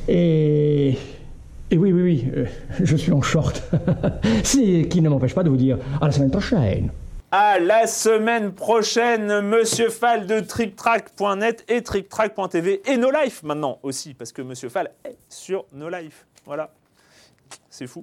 Et. Oui, oui, oui, euh, je suis en short. Ce qui ne m'empêche pas de vous dire à la semaine prochaine. À la semaine prochaine, Monsieur Fall de TrickTrack.net et TrickTrack.tv et No Life maintenant aussi, parce que Monsieur Fall est sur No Life. Voilà, c'est fou.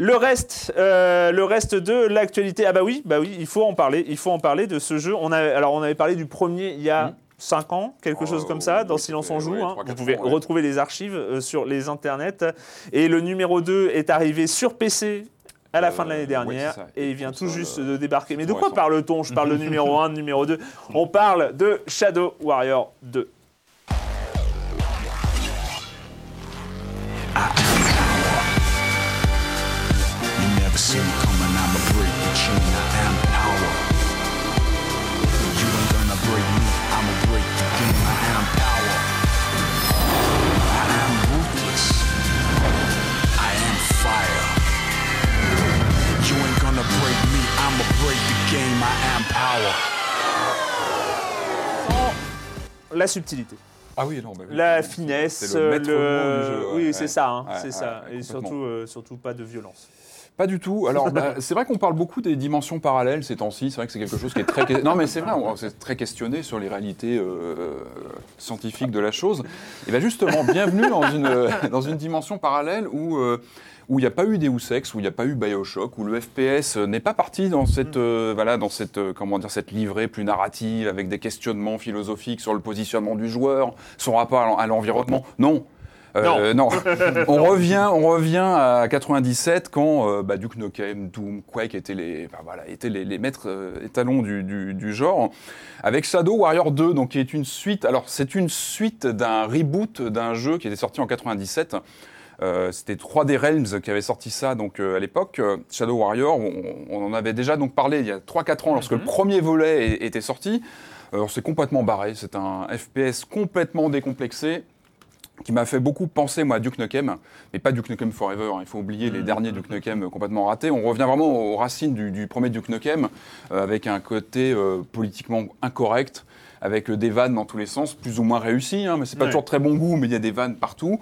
Le reste, euh, le reste de l'actualité. Ah bah oui, bah oui, il faut en parler. Il faut en parler de ce jeu. On a, alors on avait parlé du premier il y a 5 ans, quelque Oh, chose comme ça, dans oui, Silence on joue. ouais, hein. Vous pouvez ans, ouais. retrouver les archives euh, sur les internets. Et le numéro 2 est arrivé sur PC à la fin de Euh, l'année dernière ouais, et il vient tout ça, juste euh, de débarquer. Mais de quoi parle-t-on? Je parle de numéro 1, de numéro 2. On parle de Shadow Warrior 2. Game, I am power. La subtilité. Ah oui, non, bah oui. La C'est- finesse, c'est le maître le- mot du jeu, ouais, oui, ouais. c'est ça, hein, Ouais, c'est ouais, ça, ouais, et surtout, euh, surtout pas de violence. Pas du tout. Alors, bah, c'est vrai qu'on parle beaucoup des dimensions parallèles ces temps-ci. C'est vrai que c'est quelque chose qui est très. Non, mais c'est vrai, on s'est très questionné sur les réalités euh, scientifiques de la chose. Et bien, justement, bienvenue dans une, dans une dimension parallèle où. euh, où il n'y a pas eu Deus Ex, où il n'y a pas eu Bioshock, où le FPS n'est pas parti dans cette, euh, voilà, dans cette, euh, comment dire, cette livrée plus narrative, avec des questionnements philosophiques sur le positionnement du joueur, son rapport à l'en- à l'environnement. Non. Euh, non. on revient, on revient à 97 quand euh, bah, Duke Nukem, Doom, Quake étaient les, voilà, étaient les, les maîtres euh, étalons du, du- du genre, avec Shadow Warrior 2, donc qui est une suite. Alors c'est une suite d'un reboot d'un jeu qui était sorti en 97. Euh, C'était 3D Realms qui avait sorti ça donc euh, à l'époque. Euh, Shadow Warrior, on, on en avait déjà donc parlé il y a 3-4 ans lorsque le premier volet était sorti. Alors c'est complètement barré, c'est un FPS complètement décomplexé qui m'a fait beaucoup penser moi à Duke Nukem, mais pas Duke Nukem Forever. hein. Il faut oublier les derniers Duke Nukem complètement ratés. On revient vraiment aux racines du, du premier Duke Nukem, euh, avec un côté euh, politiquement incorrect, avec des vannes dans tous les sens, plus ou moins réussies, hein, mais c'est pas Ouais. toujours très bon goût, mais il y a des vannes partout.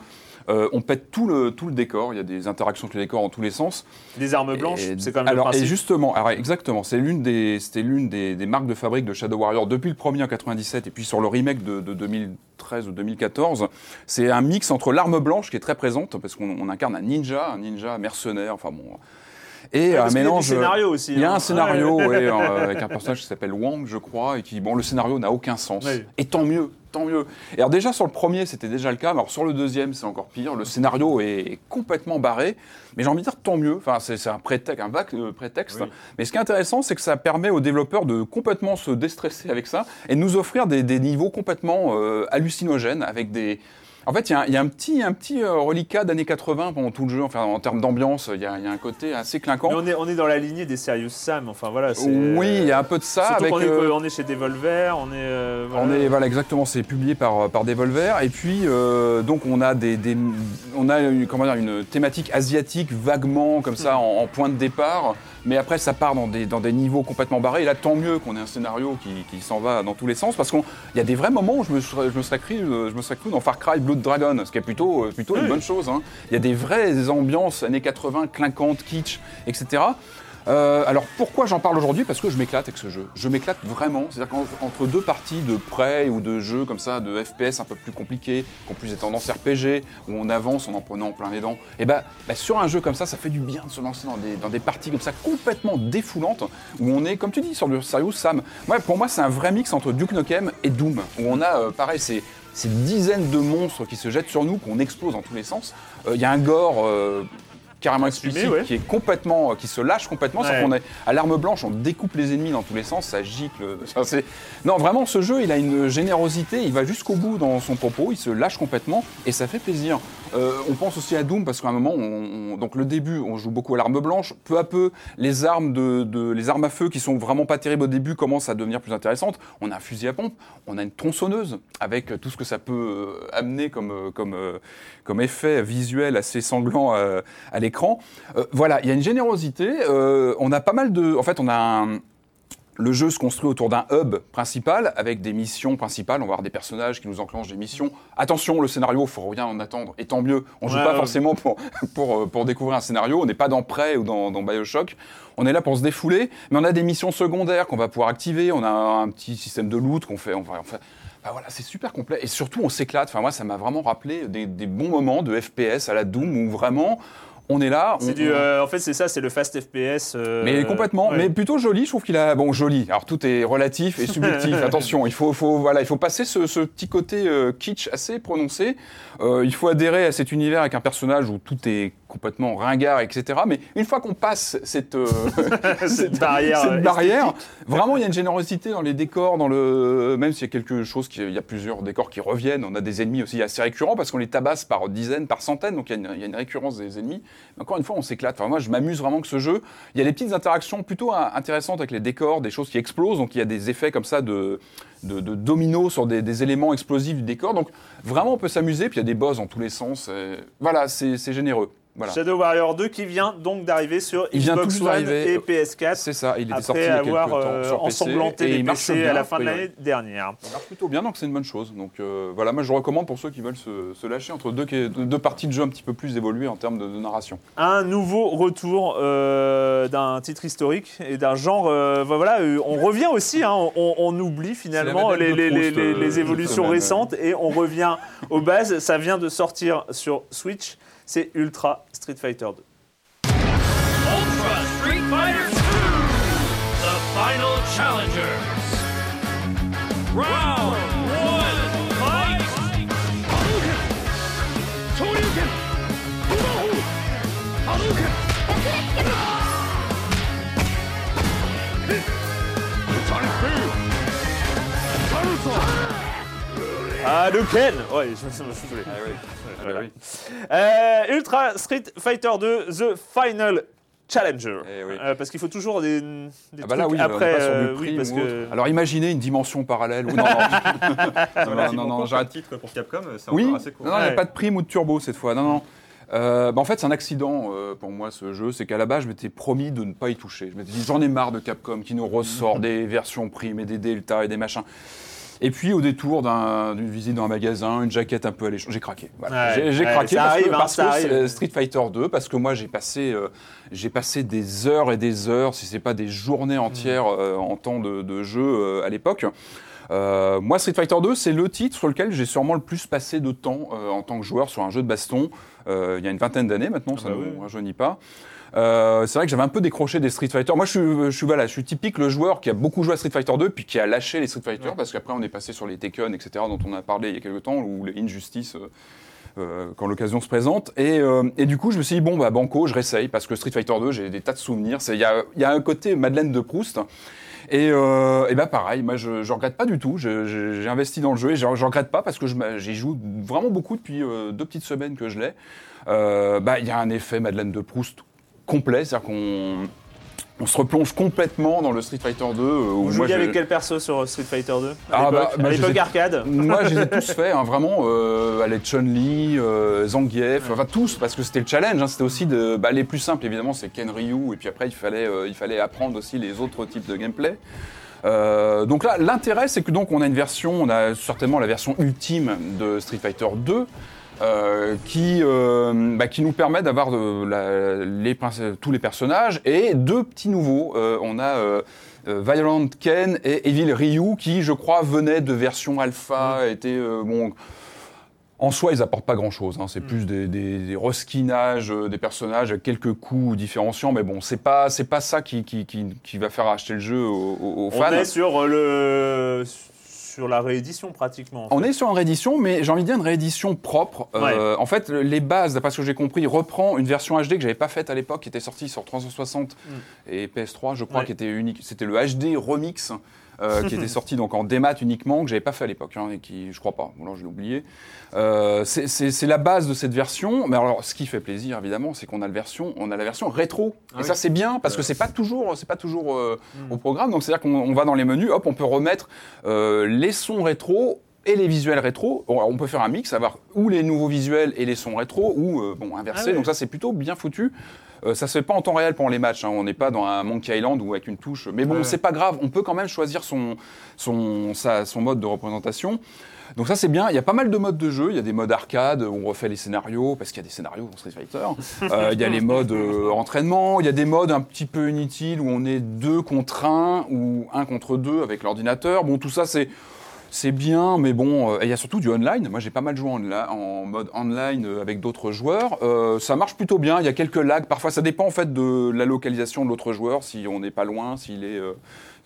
Euh, on pète tout le, tout le décor, il y a des interactions avec le décor dans tous les sens. Des armes blanches, c'est quand même alors, le principe. Et justement, alors, exactement, c'est l'une des, c'était l'une des, des marques de fabrique de Shadow Warrior depuis le premier en 97 et puis sur le remake de, de 2013 ou 2014. C'est un mix entre l'arme blanche qui est très présente parce qu'on on incarne un ninja, un ninja mercenaire, enfin bon. Et Ouais, un parce qu'il y a mélange. scénario aussi, Il y a hein. un scénario, Ouais. ouais, euh, avec un personnage qui s'appelle Wang, je crois, et qui, bon, le scénario n'a aucun sens. Et tant mieux, tant mieux. Et alors déjà sur le premier, c'était déjà le cas, mais alors sur le deuxième, c'est encore pire. Le scénario est complètement barré, mais j'ai envie de dire tant mieux. Enfin, c'est un prétexte, un vague euh, prétexte. Oui. Mais ce qui est intéressant, c'est que ça permet aux développeurs de complètement se déstresser avec ça et de nous offrir des, des niveaux complètement euh, hallucinogènes avec des. En fait, il y a un- il y, a un petit, un petit euh, reliquat d'années 80 pendant tout le jeu. Enfin, en termes d'ambiance, il y, a il y a un côté assez clinquant. Mais on est, on est dans la lignée des Serious Sam, enfin voilà. Oui, il y a un peu de ça. Surtout avec, est, euh, on est chez Devolver, on est. euh, voilà. On est voilà exactement, c'est publié par par Devolver et puis euh, donc on a des, des- on a une, comment dire une thématique asiatique vaguement comme ça en, en point de départ, mais après ça part dans des dans des niveaux complètement barrés. Et là tant mieux qu'on ait un scénario qui, qui s'en va dans tous les sens parce qu'il y a des vrais moments où je me serais, je me serais cru euh, je me serais cru dans Far Cry Blood Dragon, ce qui est plutôt euh, plutôt une bonne chose. hein. Il y a des vraies ambiances années 80 clinquantes, kitsch, etc. Euh, alors pourquoi j'en parle aujourd'hui? Parce que je m'éclate avec ce jeu. Je m'éclate vraiment. C'est-à-dire qu'entre deux parties de prêt ou de jeux comme ça, de FPS un peu plus compliqués, qui ont plus des tendances RPG, où on avance en en prenant plein les dents, et bah, bah, sur un jeu comme ça, ça fait du bien de se lancer dans des, parties comme ça complètement défoulantes, où on est, comme tu dis, sur du Serious Sam. Ouais, pour moi, c'est un vrai mix entre Duke Nukem et Doom, où on a, euh, pareil, ces, dizaines de monstres qui se jettent sur nous, qu'on explose dans tous les sens. Euh, Il y a un gore... carrément Assumé, explicite ouais. qui est complètement euh, qui se lâche complètement Ouais. qu'on est à l'arme blanche on découpe les ennemis dans tous les sens ça gicle ça, c'est- non vraiment ce jeu il a une générosité il va jusqu'au bout dans son propos il se lâche complètement et ça fait plaisir Euh, on pense aussi à Doom parce qu'à un moment on- on- donc le début on joue beaucoup à l'arme blanche peu à peu les armes de, de- les armes à feu qui sont vraiment pas terribles au début commencent à devenir plus intéressantes on a un fusil à pompe on a une tronçonneuse avec tout ce que ça peut euh, amener comme euh, comme euh, comme effet visuel assez sanglant euh, à l'écran. Euh, voilà, il y a une générosité. euh, on a pas mal de. En fait, on a un- Le jeu se construit autour d'un hub principal avec des missions principales. On va avoir des personnages qui nous enclenchent des missions. Attention, le scénario, faut rien en attendre. Et tant mieux. On joue Ouais, pas ouais. forcément pour, pour, euh, pour découvrir un scénario. On n'est pas dans Prey ou dans, dans Bioshock. On est là pour se défouler. Mais on a des missions secondaires qu'on va pouvoir activer. On a un petit système de loot qu'on fait. On va, on fait- Enfin, voilà, c'est super complet. Et surtout, on s'éclate. Enfin, moi, ça m'a vraiment rappelé des, des bons moments de FPS à la Doom où vraiment on est là. C'est on- du, euh, en fait, c'est ça, c'est le fast FPS. euh, mais complètement, ouais. mais plutôt joli. Je trouve qu'il a bon joli. Alors tout est relatif et subjectif. Attention, il faut, faut voilà, il faut passer ce, ce petit côté euh, kitsch assez prononcé. Euh, il faut adhérer à cet univers avec un personnage où tout est complètement ringard, etc. Mais une fois qu'on passe cette euh, Cette barrière, cette euh, barrière, vraiment il y a une générosité dans les décors, dans le même s'il y a quelque chose qui, il y a plusieurs décors qui reviennent. On a des ennemis aussi assez récurrents parce qu'on les tabasse par dizaines, par centaines. Donc il y, a une, il y a une récurrence des ennemis. Mais encore une fois, on s'éclate. Enfin, moi, je m'amuse vraiment que ce jeu. Il y a des petites interactions plutôt intéressantes avec les décors, des choses qui explosent. Donc il y a des effets comme ça de, de, de dominos sur des, des éléments explosifs du décor. Donc vraiment, on peut s'amuser. Puis il y a des boss dans tous les sens. Et voilà, c'est généreux. Voilà. Shadow Warrior 2 qui vient donc d'arriver sur Il vient tout Xbox One et PS4 C'est ça, il était sorti il y a quelques avoir temps euh, sur PC, ensanglanté et les PC bien, à la fin de l'année dernière. Ça marche plutôt bien, donc c'est une bonne chose. Donc euh, voilà, moi je recommande pour ceux qui veulent se, se lâcher entre deux, deux parties de jeu un petit peu plus évoluées en termes de, de narration. Un nouveau retour euh, d'un titre historique et d'un genre. euh, voilà, on revient aussi, hein, on, on oublie finalement les, les- Proust, les- les évolutions récentes et on revient aux bases. Ça vient de sortir sur Switch. C'est Ultra Street Fighter 2. Ultra Street Fighter 2, the final challenger. Round Ah, le Ken Ouais, je, je- je voulais. Ah Voilà. Euh, Ultra Street Fighter 2, The Final Challenger. Eh oui. Euh, parce qu'il faut toujours des, des Ah bah là, trucs oui, après. pas sur du euh, oui, parce ou que... autre. Alors imaginez une dimension parallèle. Ou non, non, non, non, j'arrête. titre pour Capcom, c'est Oui, encore non, assez court. non, il n'y a Ouais. pas de prime ou de turbo cette fois. Non, non. Euh, bah, en fait, c'est un accident euh, pour moi ce jeu. C'est qu'à la base, je m'étais promis de ne pas y toucher. Je m'étais dit, j'en ai marre de Capcom qui nous ressort des versions prime et des delta et des machins. Et puis, au détour d'un- d'une visite dans un magasin, une jaquette un peu alléchante, j'ai craqué. Voilà. Ouais, j'ai ouais, craqué ça parce arrive, que, hein, parce ça que arrive. c'est Street Fighter 2, parce que moi, j'ai passé, euh, j'ai passé des heures et des heures, si c'est pas des journées entières Mm. euh, en temps de, de jeu euh, à l'époque. Euh, moi, Street Fighter 2, c'est le titre sur lequel j'ai sûrement le plus passé de temps euh, en tant que joueur sur un jeu de baston. Euh, il y a une vingtaine d'années maintenant, ça bah ne oui. nous rajeunit pas. Euh, c'est vrai que j'avais un peu décroché des Street Fighter. Moi, je suis, je suis, voilà, je suis typique le joueur qui a beaucoup joué à Street Fighter 2 puis qui a lâché les Street Fighter parce qu'après on est passé sur les Tekken, etc., dont on a parlé il y a quelques temps, ou les Injustice. euh, euh, quand l'occasion se présente. Et, et du coup, je me suis dit, bon, bah, Banco, je réessaye, parce que Street Fighter 2, j'ai des tas de souvenirs. Il y a, il y a un côté Madeleine de Proust. Et, euh, et bah pareil, moi je, je regrette pas du tout. J'ai investi dans le jeu et je, je regrette pas parce que j'y joue vraiment beaucoup depuis euh, deux petites semaines que je l'ai. Euh, bah il y a un effet Madeleine de Proust complet, c'est-à-dire qu'on on se replonge complètement dans le Street Fighter 2. euh, Vous jouiez avec quel perso sur Street Fighter 2 Ah, À bah, l'époque bah, ai- arcade Moi, je les ai tous faits, hein, vraiment. Euh, allez, Chun-Li, euh, Zangief, enfin tous, parce que c'était le challenge. hein, c'était aussi de, bah, les plus simples, évidemment, c'est Ken Ryu, et puis après, il fallait, euh, il fallait apprendre aussi les autres types de gameplay. Euh, donc là, l'intérêt, c'est que donc on a une version, on a certainement la version ultime de Street Fighter 2. Euh, qui, euh, bah, qui nous permet d'avoir les, prince- tous les personnages et deux petits nouveaux. Euh, on a euh, euh, Violent Ken et Evil Ryu qui, je crois, venaient de version alpha, étaient euh, bon. En soi, ils apportent pas grand-chose. hein. C'est plus des, des, des reskinages euh, des personnages avec quelques coups différenciants, mais bon, c'est pas c'est pas ça qui, qui, qui, qui va faire acheter le jeu aux, aux- aux On fans. est sur euh, le sur la réédition pratiquement. en On fait. est sur une réédition, mais j'ai envie de dire une réédition propre. Euh, en fait, les bases, d'après ce que j'ai compris, reprend une version HD que j'avais pas faite à l'époque, qui était sortie sur 360 et PS3, je crois, Ouais. qui était unique. C'était le HD Remix. Euh, qui était sorti donc en démat uniquement, que j'avais pas fait à l'époque, hein, et qui, je crois pas, bon, alors je l'ai oublié. Euh, c'est- la base de cette version, mais alors ce qui fait plaisir évidemment, c'est qu'on a, le version, on a la version rétro, et oui. ça c'est bien parce que c'est pas toujours, c'est pas toujours euh, Hmm. au programme, donc c'est-à-dire qu'on on va dans les menus, hop, on peut remettre euh, les sons rétro et les visuels rétro. Alors, on peut faire un mix, avoir ou les nouveaux visuels et les sons rétro, ou euh, bon inversé. Ah ouais. Donc ça c'est plutôt bien foutu. Euh, ça se fait pas en temps réel pendant les matchs. hein. On n'est pas dans un Monkey Island ou avec une touche. Mais bon, Ouais. c'est pas grave. On peut quand même choisir son son sa- son mode de représentation. Donc ça c'est bien. Il y a pas mal de modes de jeu. Il y a des modes arcade où on refait les scénarios parce qu'il y a des scénarios dans Street Fighter. Euh, il y a les modes euh, entraînement. Il y a des modes un petit peu inutiles où on est deux contre un ou un contre deux avec l'ordinateur. Bon tout ça c'est C'est bien, mais bon, euh, il y a surtout du online. Moi, j'ai pas mal joué en, en mode online euh, avec d'autres joueurs. Euh, ça marche plutôt bien. Il y a quelques lags. Parfois, ça dépend en fait de la localisation de l'autre joueur, si on n'est pas loin, s'il est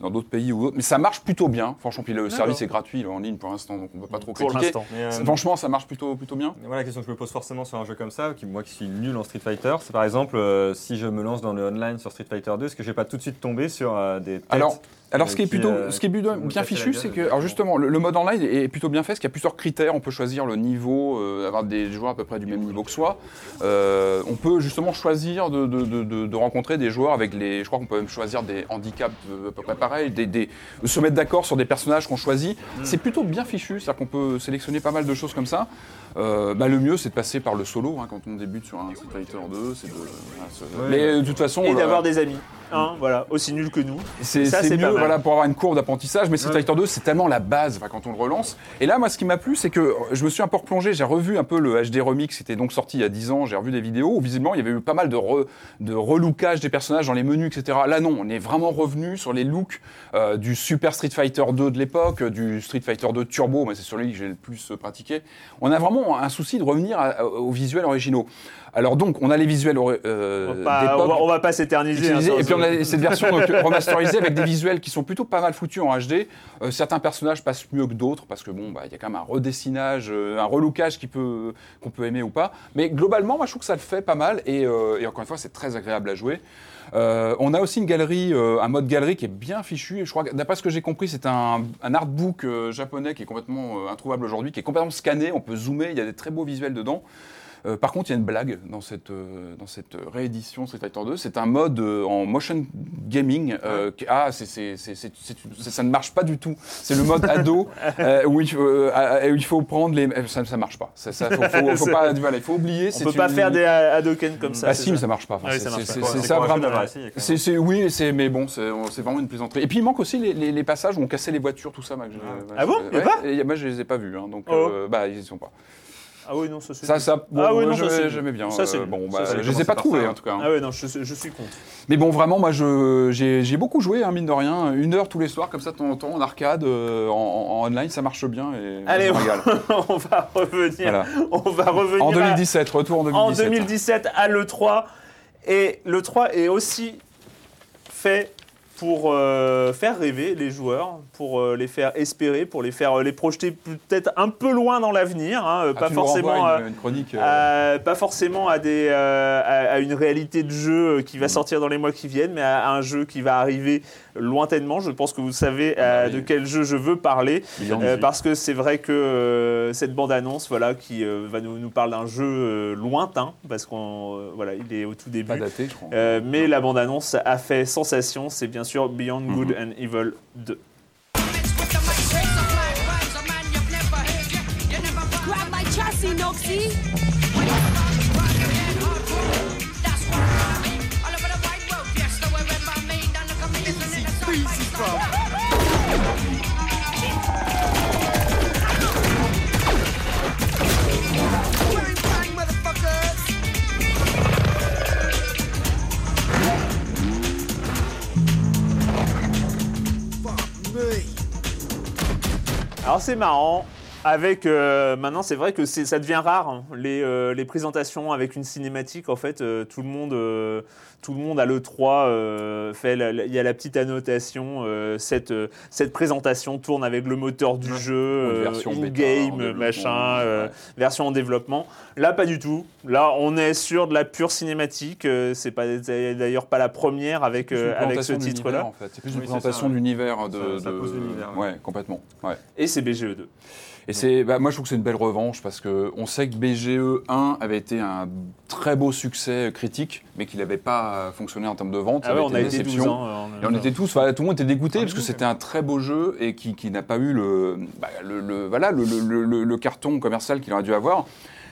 dans d'autres pays ou. Mais ça marche plutôt bien. Franchement, puis le service est gratuit est en ligne pour l'instant, donc on peut pas trop Pour critiquer. euh, Franchement, ça marche plutôt, plutôt bien. Voilà la question que je me pose forcément sur un jeu comme ça, qui, moi qui suis nul en Street Fighter, c'est par exemple euh, si je me lance dans le online sur Street Fighter 2, est-ce que je vais pas tout de suite tomber sur euh, des têtes Alors, alors ce qui est plutôt, ce qui est plutôt bien fichu, c'est que, alors justement, le, le mode online est plutôt bien fait, parce qu'il y a plusieurs critères. On peut choisir le niveau, euh, avoir des joueurs à peu près du même niveau que soi. Euh, on peut justement choisir de, de- de- rencontrer des joueurs avec les, je crois qu'on peut même choisir des handicaps à peu près pareil, des, des- se mettre d'accord sur des personnages qu'on choisit. Mm. C'est plutôt bien fichu, c'est-à-dire qu'on peut sélectionner pas mal de choses comme ça. Euh, bah, le mieux, c'est de passer par le solo hein, quand on débute sur un Street Fighter 2. c'est de- voilà, se- Ouais. Mais euh, de toute façon, Et le- d'avoir des amis. Hein, voilà, aussi nuls que nous. c'est Ça, c'est c'est pas mieux mal. voilà, pour avoir une courbe d'apprentissage, mais Street Ouais. Fighter 2, c'est tellement la base quand on le relance. Et là, moi, ce qui m'a plu, c'est que je me suis un peu replongé, j'ai revu un peu le HD Remix, qui était donc sorti il y a 10 ans, j'ai revu des vidéos où visiblement il y avait eu pas mal de, re- de relookage des personnages dans les menus, etc. Là, non, on est vraiment revenu sur les looks euh, du Super Street Fighter 2 de l'époque, du Street Fighter 2 Turbo, mais c'est sur lui que j'ai le plus euh, pratiqué. On a vraiment un souci de revenir à- à- aux visuels originaux. Alors donc, on a les visuels euh, On va pas, d'époque. on va, on va pas s'éterniser. hein, et puis on a cette version donc, remasterisée avec des visuels qui sont plutôt pas mal foutus en HD. Euh, certains personnages passent mieux que d'autres parce que bon, bah, il y a quand même un redessinage, euh, un relookage qui peut qu'on peut aimer ou pas. Mais globalement, moi je trouve que ça le fait pas mal et, et encore une fois, c'est très agréable à jouer. Euh, on a aussi une galerie, euh, un mode galerie qui est bien fichu. Et je crois d'après ce que j'ai compris, c'est un, un artbook euh, japonais qui est complètement euh, introuvable aujourd'hui, qui est complètement scanné. On peut zoomer, il y a des très beaux visuels dedans. Euh, par contre, il y a une blague dans cette, euh, dans cette réédition Street Fighter 2. C'est un mode euh, en motion gaming. qui- ah, ça ne marche pas du tout. C'est le mode ado euh, où, il, faut- euh, euh, où il faut prendre les. Ça ne marche pas. Ça, ça, faut, faut- faut pas voilà, il faut oublier. On c'est peut pas une- faire des Hadoken comme ça. Ah si, mais ça marche pas. Enfin, Ah oui, c'est- ça pas. Ouais, vraiment. C'est, oui, mais bon, c'est, vraiment une plaisanterie. Et puis il manque aussi les, les- les passages où on cassait les voitures, tout ça. moi, ouais, Ah bon pas ouais, moi, je les ai pas vus. hein, donc, Oh. bah, ils y sont pas. Ah oui, non, ça c'est. Ça, ça, bon, Ah oui, non, moi, ça, j'aimais bien. ça, c'est euh, bon, bah, je les ai pas trouvés en tout cas. hein. Ah ouais, non, je, je suis contre. Mais bon, vraiment, moi, je, j'ai, j'ai beaucoup joué, hein, mine de rien. Une heure tous les soirs, comme ça, de temps en temps, en arcade, euh, en, en online, ça marche bien. Et Allez, régale. on va revenir. Voilà. On va revenir. En à- 2017, retour en 2017. En 2017 à l'E3. Et l'E3 est aussi fait pour euh, faire rêver les joueurs, pour euh, les faire espérer, pour les faire euh, les projeter peut-être un peu loin dans l'avenir, hein, euh, Ah, pas forcément. à- une, une chronique. à- pas forcément à, des, à, à une réalité de jeu qui Mm. va sortir dans les mois qui viennent, mais à un jeu qui va arriver lointainement. Je pense que vous savez euh, Ah oui. de quel jeu je veux parler, euh, parce que c'est vrai que euh, cette bande-annonce, voilà, qui euh, va nous, nous parle d'un jeu euh, lointain, parce qu'on, euh, voilà, il est au tout début. Pas daté, je crois. Euh, mais la bande-annonce a fait sensation. C'est bien sûr Beyond Mhm. Good and Evil 2. Alors c'est marrant. Avec euh, maintenant, c'est vrai que c'est- ça devient rare hein, les, euh, les présentations avec une cinématique. En fait, euh, tout le monde, euh, tout le monde à le 3 euh, fait. Il y a la petite annotation. euh, cette euh, cette présentation tourne avec le moteur du jeu, euh, in-game, développement, machin, euh, ouais. version en développement. Là, pas du tout. Là, on est sur de la pure cinématique. euh, c'est pas d'ailleurs pas la première avec C'est plus euh, une avec ce titre-là. En fait. C'est plus une Oui, présentation ça, ouais. d'univers de. Ça- ça de- pose l'univers, ouais. Ouais, complètement. Ouais. Et c'est BGE2. Et c'est, bah, moi je trouve que c'est une belle revanche parce que on sait que BGE 1 avait été un très beau succès critique, mais qu'il n'avait pas euh, fonctionné en termes de vente. Ah ouais, on a été 12 déception. ans. euh, Et on était tous, enfin, tout le monde était dégoûté parce que c'était un très beau jeu et qui, qui n'a pas eu le, bah, le, le- voilà, le carton commercial qu'il aurait dû avoir.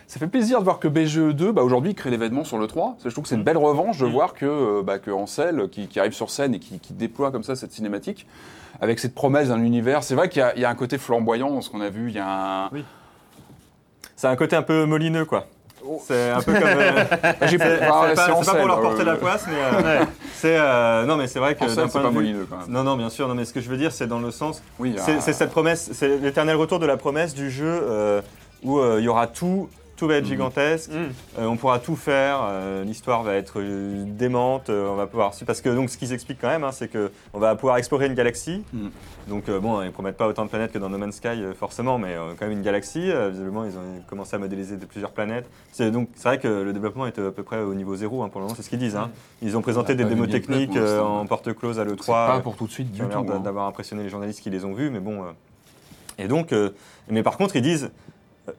Ça fait plaisir de voir que BGE 2, bah, aujourd'hui, crée l'événement sur le 3. Je trouve que c'est une belle revanche de voir que, euh, bah, que Ansel, qui, qui arrive sur scène et qui, qui déploie comme ça cette cinématique, avec cette promesse d'un univers. C'est vrai qu'il y, a- il y a un côté flamboyant dans ce qu'on a vu. Il y a un. C'est un côté un peu molineux, quoi. C'est un peu comme. euh, c'est Ah, pas, c'est pas pour leur euh, porter la poisse, mais euh, C'est euh, non mais c'est vrai que d'un c'est point pas de vue- molineux, quand même. Non non bien sûr non mais ce que je veux dire c'est dans le sens Oui, c'est cette promesse c'est l'éternel retour de la promesse du jeu euh, où euh, il y aura tout tout va être Mhm. gigantesque Mm. euh, on pourra tout faire euh, l'histoire va être euh, démente on va pouvoir parce que donc ce qu'ils expliquent quand même hein, c'est que on va pouvoir explorer une galaxie Mhm. donc bon ils promettent pas autant de planètes que dans No Man's Sky forcément mais quand même une galaxie visiblement ils ont commencé à modéliser de plusieurs planètes c'est donc c'est vrai que le développement est à peu près au niveau zéro hein, pour le moment c'est ce qu'ils disent hein. ils ont présenté On a des vu démos techniques en porte close à l'E3 C'est pas pour tout de suite du tout. d'a- d'avoir impressionné les journalistes qui les ont vus, mais bon. Et donc, mais par contre, ils disent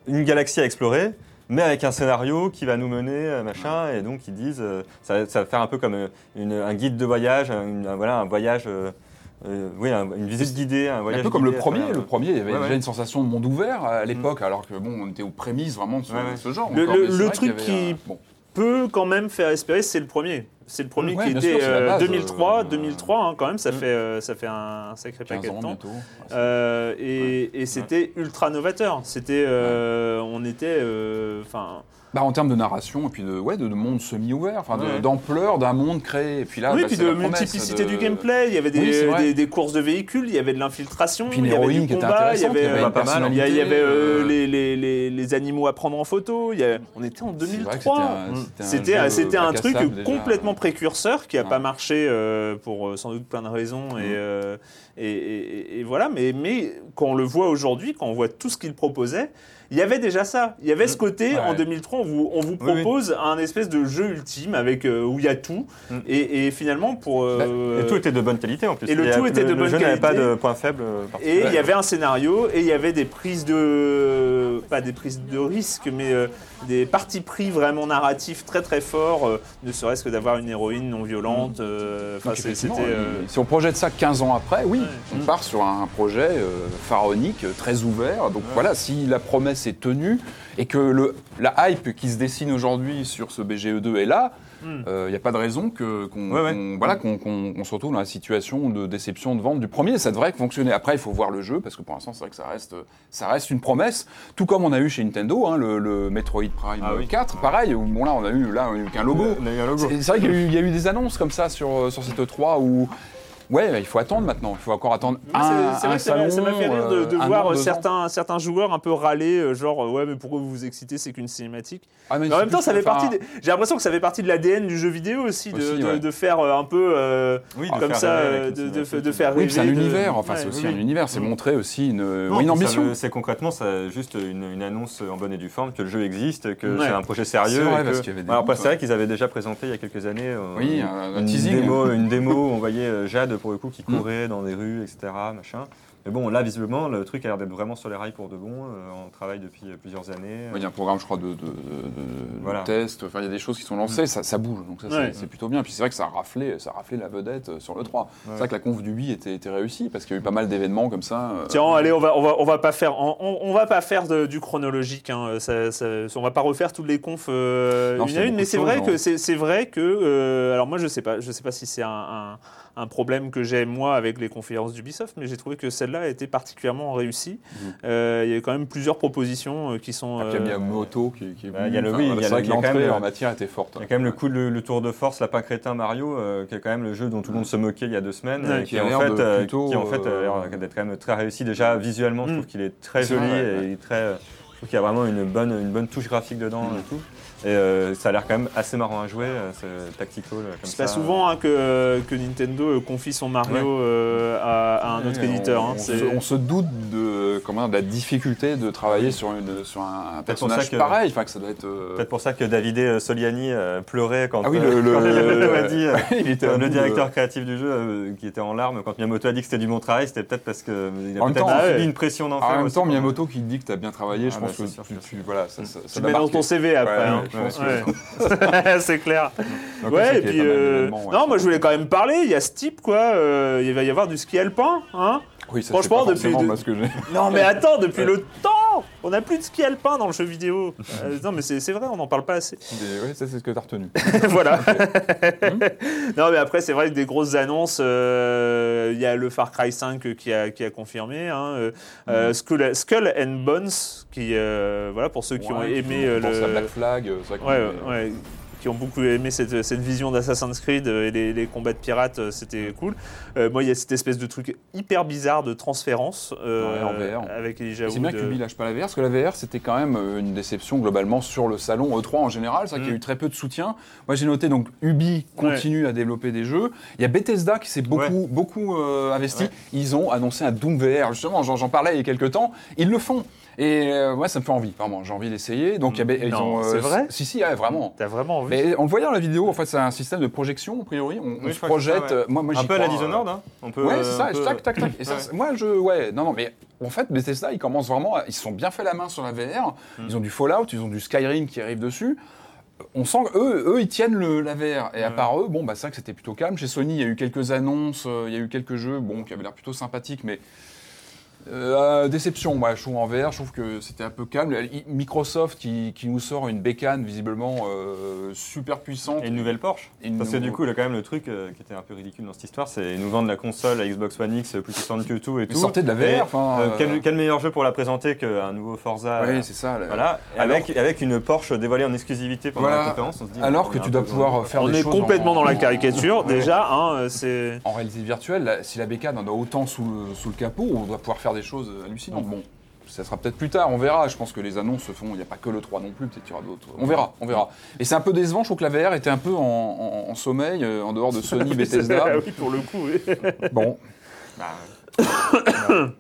une galaxie à explorer, mais avec un scénario qui va nous mener, euh, machin, et donc ils disent, euh, ça, ça va faire un peu comme euh, une- un guide de voyage, un, une- un- voilà, un voyage, euh, oui, un- une visite guidée, un voyage Un peu comme le guidé premier. Le premier, il y avait Ouais, déjà ouais. une sensation de monde ouvert à l'époque, alors que bon, on était aux prémices vraiment de ce, Ouais, ouais. ce genre. Le- encore, truc avait qui- bon. peut quand même faire espérer, c'est le premier. C'est le premier Ouais, qui était sûr, c'est la euh, base, 2003, euh, 2003 hein, quand même, ça Mm. fait euh, ça fait un sacré 15 paquet de temps. Euh, et et c'était ultra novateur. C'était, euh, on était, euh, enfin. Bah, en termes de narration et puis de, ouais, de, de monde semi-ouvert, enfin de- Ouais. d'ampleur d'un monde créé. Et puis là, oui, bah, puis de multiplicité de- du gameplay. Il y avait des, Oui, c'est vrai. des, des courses de véhicules, il y avait de l'infiltration, il y avait du qui était combat, il y avait, euh, une pas mal. il y a- il y avait personnalité, euh, euh, les, les, les, les animaux à prendre en photo. Il y a- on était en C'est vrai que 2003. c'était un- C'était un truc déjà. complètement précurseur qui n'a Ouais. pas marché euh, pour euh, sans doute plein de raisons. Et, Mm. euh, et, et- et voilà, mais, mais quand on le voit aujourd'hui, quand on voit tout ce qu'il proposait, il y avait déjà ça. Il y avait ce côté, Ouais. en 2003, on vous, on vous Mm. Oui, oui. propose un espèce de jeu ultime avec, euh, où il y a tout. Mm. Et, et finalement, pour. euh, Et tout était de bonne qualité en plus. et le tout était de le bonne jeu n'avait pas qualité. de points faibles. euh, et il y avait un scénario et il y avait des prises de pas des prises de risque mais euh, des partis pris vraiment narratifs très très forts euh, ne serait-ce que d'avoir une héroïne non violente euh, enfin Donc, euh, Si on projette ça 15 ans après, oui, Ouais. on part sur un projet euh, pharaonique, euh, très ouvert. Donc voilà, si la promesse est tenue et que le, la hype qui se dessine aujourd'hui sur ce BGE2 est là, Hmm. il n'y a pas de raison qu'on Ouais, ouais. qu'on- voilà, qu'on se retrouve dans la situation de déception de vente du premier. Ça devrait fonctionner. Après, il faut voir le jeu parce que pour l'instant, c'est vrai que ça reste, ça reste une promesse. Tout comme on a eu chez Nintendo, hein, le, le Metroid Prime Ah oui. 4, pareil. où, Bon là, on a eu là on a eu qu'un logo. C'est vrai qu'il y, a eu- il y a eu des annonces comme ça sur, euh, sur cette E3 où. Ouais, il faut attendre maintenant. Il faut encore attendre c'est- un, c'est un vrai que ça m'a- salon. ça m'a fait rire de, de euh, un voir an, deux ans. certains, certains joueurs un peu râler, euh, genre euh, ouais mais pourquoi vous vous excitez, c'est qu'une cinématique. Ah, Mais en même temps, ça fait partie. des- J'ai l'impression que ça fait partie de l'ADN du jeu vidéo aussi, de, Aussi, de- ouais. de faire un peu euh, Oui, de comme ça, de, de, de, faire Oui, c'est un de- univers. Enfin, Ouais, c'est aussi oui, un univers. C'est Mm. montrer aussi une, Non, oui, une puis ça ambition. C'est concrètement ça, juste une, une annonce en bonne et due forme que le jeu existe, que c'est un projet sérieux. C'est vrai, et parce que- qu'il y avait des Alors, c'est vrai qu'ils avaient déjà présenté il y a quelques années Oui, un- un une, démo, une démo où on voyait Jade pour le coup qui Mm. courait dans des rues, etc. Machin. Mais bon, là, visiblement, le truc a l'air d'être vraiment sur les rails pour de bon. euh, on travaille depuis euh, plusieurs années. Il y a un programme, je crois, de, de, de- de Voilà. tests. Enfin, il y a des choses qui sont lancées, ça, ça bouge. Donc ça, c'est- Ouais. c'est plutôt bien. Puis c'est vrai que ça a raflé, ça a raflé la vedette euh, sur le 3. C'est vrai que la conf du 8 était, était réussie parce qu'il y a eu pas mal d'événements comme ça. euh, Tiens, allez, on va, on va, on va pas faire, on, va pas faire de- du chronologique. Hein, ça, ça- on va pas refaire toutes les confs euh, Non, une à mais de c'est vrai hein. que c'est vrai que, euh, alors moi je sais pas, je sais pas si c'est un, un- un problème que j'ai moi avec les conférences d'Ubisoft, mais j'ai trouvé que celle-là a été particulièrement réussie. Mhm. Euh, il y a eu quand même plusieurs propositions euh, qui sont. Ah, il y a euh, Miyamoto qui, qui est Bah, y a le- oui, il y a c'est vrai le- que il y a quand l'entrée en matière était forte. Il y a quand même le coup, le, le tour de force, lapin crétin Mario, euh, qui est quand même le jeu dont tout le monde se moquait il y a deux semaines, Ouais, et qui qui, en fait, de euh, plutôt, qui en fait a l'air d'être quand même très réussi. Déjà visuellement, je Mm. trouve qu'il est très joli vrai, et ouais. il est très. Je trouve qu'il y a vraiment une bonne, une bonne touche graphique dedans et tout. Et euh, ça a l'air quand même assez marrant à jouer, euh, c'est tactical euh, C'est pas souvent hein, que, que Nintendo confie son Mario Ouais. euh, à, à un autre éditeur. On, hein, on se, on se doute de, comment dire, de la difficulté de travailler sur, une, sur un, personnage que- pareil. Enfin, que ça doit être. euh, Peut-être pour ça que Davide euh, Soliani pleurait quand, Ah oui, le- le- quand Miyamoto a dit, il était à le bout de- directeur créatif du jeu euh, qui était en larmes quand Miyamoto a dit que c'était du bon travail, c'était peut-être parce qu'il a En même peut-être temps, subi ouais. une pression d'enfer. Ah, en même temps. Miyamoto qui dit que tu as bien travaillé, je Ah, pense que sûr, tu, bien tu- sûr. voilà, ça, ça, Tu ça le mets dans ton. CV après. Hein. ouais, c'est clair. Donc, Ouais, et puis. euh, non, moi je voulais quand même parler. Il y a ce type, quoi. euh, il va y avoir du ski alpin. Hein Oui, ça, franchement, pas depuis de- que non, mais attends, depuis le temps On n'a plus de ski alpin dans le jeu vidéo. Euh, non, mais c'est vrai, on n'en parle pas assez. Ouais, ça, c'est ce que tu as retenu. voilà. non, mais après, c'est vrai que des grosses annonces. euh, Il y a le Far Cry 5 qui a, qui a confirmé. hein, euh, euh, Skull, Skull and Bones, qui, voilà, pour ceux qui ont aimé on pense à le. Black Flag, qu'on Ouais, ouais. Qui ont beaucoup aimé cette, cette vision d'Assassin's Creed euh, et les, les combats de pirates, euh, c'était cool. Euh, moi, il y a cette espèce de truc hyper bizarre de transférence euh, Ouais, en VR. avec Elijah C'est bien Wood, que euh, Ubi lâche pas la VR, parce que la VR, c'était quand même une déception globalement sur le salon E3 en général. C'est vrai qu'il y a eu très peu de soutien. Moi, j'ai noté donc Ubi continue à développer des jeux. Il y a Bethesda qui s'est beaucoup, beaucoup euh, investi. Ils ont annoncé un Doom VR. Justement, j'en parlais il y a quelques temps. Ils le font. Et euh, moi, ça me fait envie, vraiment. J'ai envie d'essayer. Donc, il y a Be- ils Non, ont. c'est vrai Si, si, ouais, vraiment. T'as vraiment envie Mais on le voyait dans la vidéo, en fait, c'est un système de projection, a priori. On, on Oui, je se crois que c'est ça, projette. ouais. euh, moi, moi, Un j'y peu à la crois, Dishonored, euh, hein. On peut, Ouais, euh, c'est ça, un peu- tac, tac, tac. Et ça, Ouais. c'est- moi, je. Ouais, non, non, mais en fait, Bethesda, ils commencent vraiment. à- Ils se sont bien fait la main sur la VR. Mm. Ils ont du Fallout, ils ont du Skyrim qui arrive dessus. On sent qu'eux, eux, ils tiennent le, la VR. Et à part eux, bon, bah, c'est vrai que c'était plutôt calme. Chez Sony, il y a eu quelques annonces, euh, il y a eu quelques jeux, bon, qui avaient l'air plutôt sympathiques, mais. Euh, déception, moi, je trouve en VR, je trouve que c'était un peu calme. Microsoft qui, qui nous sort une bécane visiblement euh, super puissante. Et une nouvelle Porsche. Une Parce que du coup, a quand même le truc euh, qui était un peu ridicule dans cette histoire, c'est ils nous vendent la console, la Xbox One X plus puissante que tout et Mais tout. sortez de la VR, Et, enfin, euh, euh, quel, quel meilleur jeu pour la présenter qu'un nouveau Forza Oui, euh, c'est ça. là. Voilà, Alors- avec, avec une Porsche dévoilée en exclusivité pendant Voilà. la conférence, on se dit. Alors on que est tu dois pouvoir faire On des est choses complètement en- dans la caricature, déjà. Hein, euh, c'est... En réalité virtuelle, là, si la bécane en a autant sous le, sous le capot, on doit pouvoir faire des choses hallucinantes. Bon, ça sera peut-être plus tard, on verra. Je pense que les annonces se font, il n'y a pas que le 3 non plus, peut-être qu'il y aura d'autres. On verra, on verra. Et c'est un peu décevant, je trouve que la VR était un peu en, en- en sommeil, euh, en dehors de Sony, Bethesda. Oui, pour le coup. oui. Bon,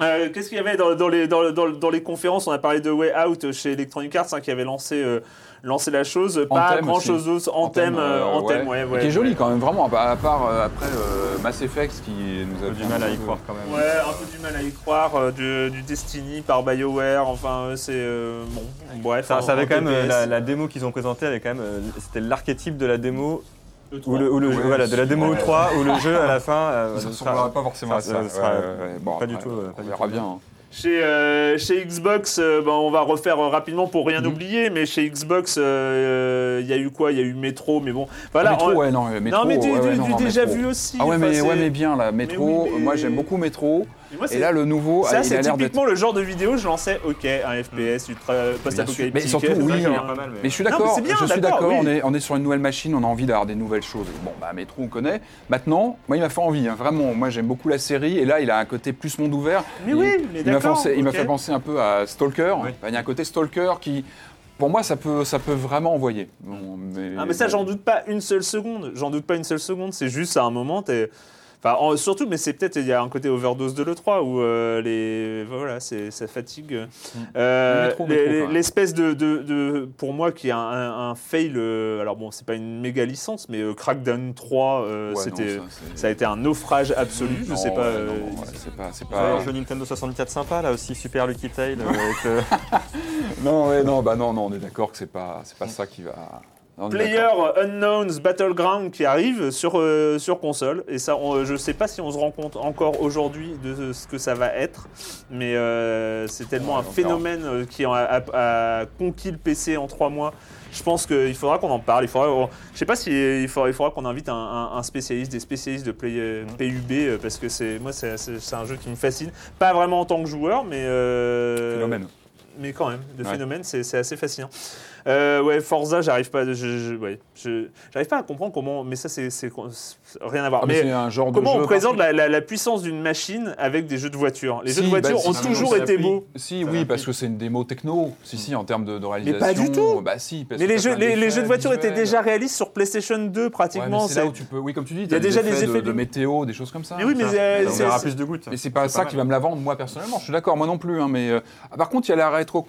Euh, Qu'est-ce qu'il y avait dans, dans les, dans, dans- dans les conférences? On a parlé de Way Out chez Electronic Arts hein, qui avait lancé, euh, lancé la chose. Pas Anthem grand aussi. chose d'autre. Anthem, euh, Anthem, ouais, ouais, qui est joli ouais. quand même, vraiment, à part euh, après euh, Mass Effect qui nous a Un peu fait du mal à y croire quand même. Ouais, un peu du mal à y croire. euh, du, du Destiny par BioWare. Enfin, euh, c'est. euh, bon, bref. Ça, avait quand même euh, la, la démo qu'ils ont présentée, avait quand même, euh, c'était l'archétype de la démo. Le Ou le, ou le Ouais, jeu- voilà, de la démo ouais. 3 où le jeu à la fin. euh, Ça ne sera- ressemblera pas forcément à ça- sera Ouais, ouais, ouais. Bon, pas du après, tout, euh, pas On du verra tout. bien. hein. Chez, euh, chez Xbox, euh, on va refaire euh, rapidement pour rien Mhm. oublier, mais chez Xbox, il y a eu quoi? Il y a eu Metro, mais bon. Voilà, métro, on- ouais, non, métro, non, mais du, ouais, ouais, non, déjà métro. vu aussi. Ah ouais, mais, ouais, mais bien, là, métro. oui, mais- Moi, j'aime beaucoup métro. Moi, Et là, le nouveau, ça, c'est typiquement le genre de vidéo, je lançais, ok, un FPS ultra post-apocalyptique. Mais surtout, oui, mal, mais- je suis d'accord, je suis d'accord, on, est, on est sur une nouvelle machine, on a envie d'avoir des nouvelles choses. Bon, bah, Métro, on connaît. Maintenant, moi, il m'a fait envie, hein, vraiment. Moi, j'aime beaucoup la série, et là, il a un côté plus monde ouvert. Mais Il- oui, mais il m'a fait penser un peu à Stalker. Oui. Enfin, il y a un côté Stalker qui, pour moi, ça peut, ça peut vraiment envoyer. Bon, mais, Ah mais ça j'en doute pas une seule seconde, j'en doute pas une seule seconde, c'est juste à un moment t'es... Enfin, en- surtout, mais c'est peut-être il y a un côté overdose de l'E3 où euh, les voilà, c'est ça fatigue. Euh, Mm. Métro, les- métro, les- quand même. L'espèce de, de, de- pour moi qui est un, un- un fail. euh, alors bon, c'est pas une méga licence, mais euh, Crackdown 3, euh, Ouais, non, c'était ça, a été un naufrage absolu. Je sais pas. c'est pas, c'est Ouais, pas. un jeu Nintendo 64 sympa là aussi, Super Lucky Tail. avec, Non, ouais, non, bah non, non, on est d'accord que c'est pas, c'est pas ça qui va. Player. Unknowns Battleground qui arrive sur, euh, sur console. Et ça, on- je sais pas si on se rend compte encore aujourd'hui de ce que ça va être. Mais euh, c'est tellement Ouais, un verra. phénomène euh, qui a, a- a conquis le PC en trois mois. Je pense qu'il faudra qu'on en parle. Il faudra, on- je sais pas si il faudra, il faudra qu'on invite un, un- un spécialiste, des spécialistes de play- euh, PUB euh, parce que c'est moi c'est un jeu qui me fascine. Pas vraiment en tant que joueur, mais Phénomène. mais quand même, le Ouais. phénomène, c'est c'est assez fascinant. Euh, ouais, Forza, j'arrive pas, je, je- ouais, je- j'arrive pas à comprendre comment, mais ça, c'est c'est- c'est rien à voir. Ah, mais mais un genre comment on présente la, la- la puissance d'une machine avec des jeux de voiture Les jeux de voiture bah, si, ont toujours été beaux. Si, oui, parce que c'est une démo techno. Si, si, en termes de, de réalisation. pas du tout. Bah si. parce Mais que les jeux, plein les, les d'effets jeux de voiture étaient déjà réalistes sur PlayStation 2 Ouais, mais pratiquement. c'est là où tu peux. Oui, comme tu dis, Il y a déjà des effets de, météo, des choses comme ça. Mais oui, mais c'est- plus de gouttes. Mais c'est pas ça qui va me la vendre moi personnellement. Je suis d'accord, moi non plus. hein, mais euh, par contre, il y a la rétro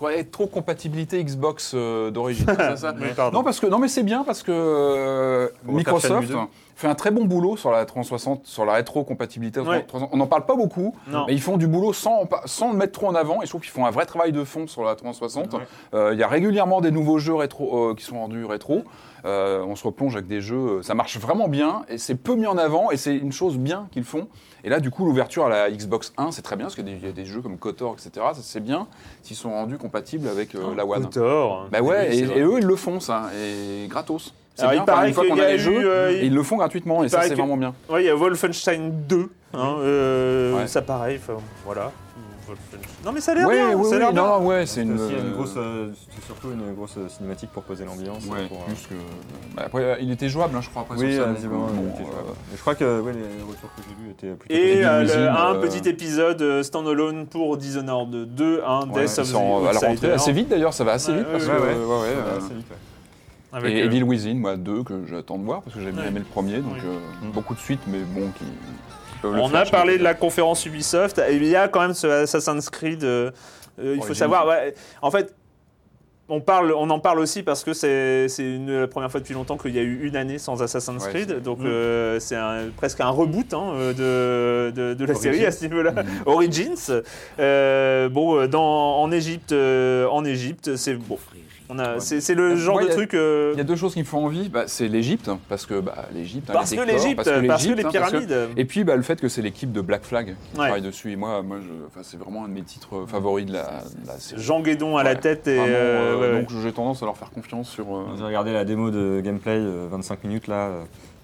rétrocompatibilité Xbox euh, d'origine. non, parce que non, mais c'est bien parce que euh, Microsoft Shenmue 2. fait un très bon boulot sur la 360, sur la rétrocompatibilité. Ouais. 360. On n'en parle pas beaucoup, Non. mais ils font du boulot sans, sans le mettre trop en avant. Et je trouve qu'ils font un vrai travail de fond sur la 360. Ouais. Euh, Il y a régulièrement des nouveaux jeux rétro euh, qui sont rendus rétro. Euh, on se replonge avec des jeux, ça marche vraiment bien et c'est peu mis en avant et c'est une chose bien qu'ils font. Et là, du coup, l'ouverture à la Xbox 1, c'est très bien parce qu'il y a des- jeux comme KOTOR, etc. C'est bien s'ils sont rendus compatibles avec euh, la One. Kotor. Bah ouais, Oui, et, eux, ils le font, ça, et gratos. C'est bien. il paraît une fois qu'on a a les eu, jeux, euh, et ils le font gratuitement, et ça, c'est que- vraiment bien. Ouais, il y a Wolfenstein 2. hein, euh, Ouais. Ça pareil, enfin, Non mais ça a l'air Ouais, bien. oui, ça a oui, l'air bien. non, ouais, c'est C'est une. aussi une euh, grosse, euh, c'est surtout une grosse euh, cinématique pour poser l'ambiance. Ouais, pour, euh, plus que. bah, après, euh, il était jouable, hein, je crois, après Oui, sur visiblement, il euh. Mais je crois que ouais, les retours que j'ai vus étaient plutôt Et positifs. euh, un euh, petit épisode euh, standalone pour Dishonored 2, un ouais, Death ils of the sont à la rentrée Outsider. assez vite d'ailleurs, ça va assez Ouais, vite. parce ouais, que, ouais, ouais. ouais, ouais, Ça va euh, assez vite, ouais. Avec, et euh, Evil Within, moi, deux que j'attends de voir parce que j'ai bien Ouais. aimé le premier, donc Oui. euh, beaucoup de suites, mais bon, qui. Qui peuvent le On faire, a parlé de la conférence Ubisoft, et il y a quand même ce Assassin's Creed. euh, euh, il faut savoir, ouais, en fait, on, parle, on en parle aussi parce que c'est la première fois depuis longtemps qu'il y a eu une année sans Assassin's Ouais, Creed, donc euh, c'est un- presque un reboot hein, de, de, de la Origins. série à ce niveau-là. Mm. Origins. Euh, bon, dans, en Égypte, euh, en Égypte, c'est bon. On a, Ouais. c'est c'est le Euh, genre moi, de il y a- truc. euh, Il y a deux choses qui me font envie, bah, c'est l'Égypte, parce que bah, l'Égypte, hein, parce, les que décors, l'Égypte, parce, que l'Égypte, les hein, parce que- pyramides. Et puis bah, le fait que c'est l'équipe de Black Flag qui Ouais. travaille dessus. Et moi, moi je, enfin, c'est vraiment un de mes titres favoris de la, de la série. Jean Guédon à la tête et. Vraiment, euh, euh. Donc j'ai tendance à leur faire confiance sur. euh, J'ai regardé la démo de gameplay, euh, 25 minutes là.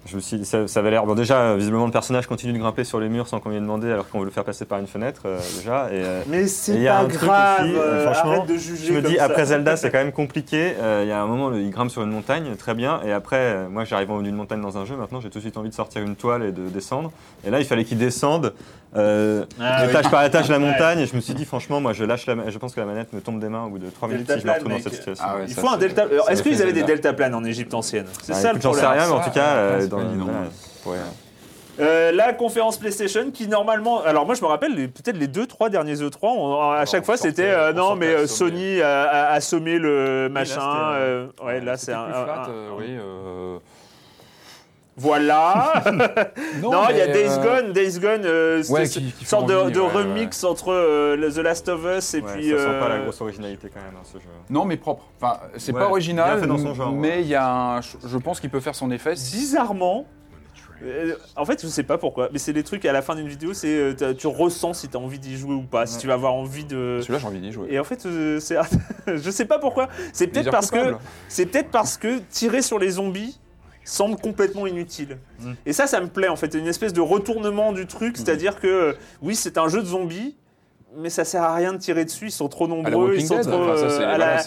Je me suis dit, ça, ça avait l'air. Bon, déjà, visiblement, le personnage continue de grimper sur les murs sans qu'on lui ait demandé, alors qu'on veut le faire passer par une fenêtre, euh, déjà. Et, euh, Mais c'est pas grave, euh, franchement, arrête de juger je me comme dis, ça. après Zelda, c'est quand même compliqué. Euh, Il y a un moment, il grimpe sur une montagne, très bien. Et après, moi, j'arrive en haut d'une montagne dans un jeu. Maintenant, j'ai tout de suite envie de sortir une toile et de descendre. Et là, il fallait qu'il descende euh, Ah, étage oui. par étage la montagne. Et je me suis dit, franchement, moi, je lâche la. Je pense que la manette me tombe des mains au bout de 3 minutes si je me retrouve dans cette situation. Ah ouais, Il ça, faut un delta. Est-ce qu'ils avaient des Zelda. deltaplanes en Égypte ancienne? C'est Ah, ça le écoute, J'en sais problème. rien, mais en tout cas, Ça, euh, dans. Ouais. Euh, la conférence PlayStation qui normalement, alors moi je me rappelle peut-être les deux trois derniers E3, on- à Alors, chaque on fois c'était euh, on non mais assommé. Sony a, a assommé le machin. ouais là c'est un, un- euh, oui. Euh, voilà. non il y a mais, Days euh, Gone, Days Gone, euh, c'est ouais, qui- qui sorte de, envie, de ouais, remix entre euh, The Last of Us et Ouais, puis. ça sent pas euh, la grosse originalité quand même, hein, ce jeu. Non, mais propre. Enfin, c'est Ouais, pas original, fait dans son genre, mais ouais. il y a un, je pense qu'il peut faire son effet. bizarrement. euh, en fait, je sais pas pourquoi, mais c'est des trucs à la fin d'une vidéo, c'est euh, tu ressens si tu as envie d'y jouer ou pas, si tu vas avoir envie de. Celui-là, j'ai envie d'y jouer. Et en fait, euh, c'est, je sais pas pourquoi. C'est peut-être parce que c'est peut-être parce que tirer sur les zombies semble complètement inutile. Mm. Et ça, ça me plaît en fait, une espèce de retournement du truc, c'est-à-dire que euh, oui, c'est un jeu de zombies. Mais ça sert à rien de tirer dessus, ils sont trop nombreux, ils sont trop. euh, à voilà,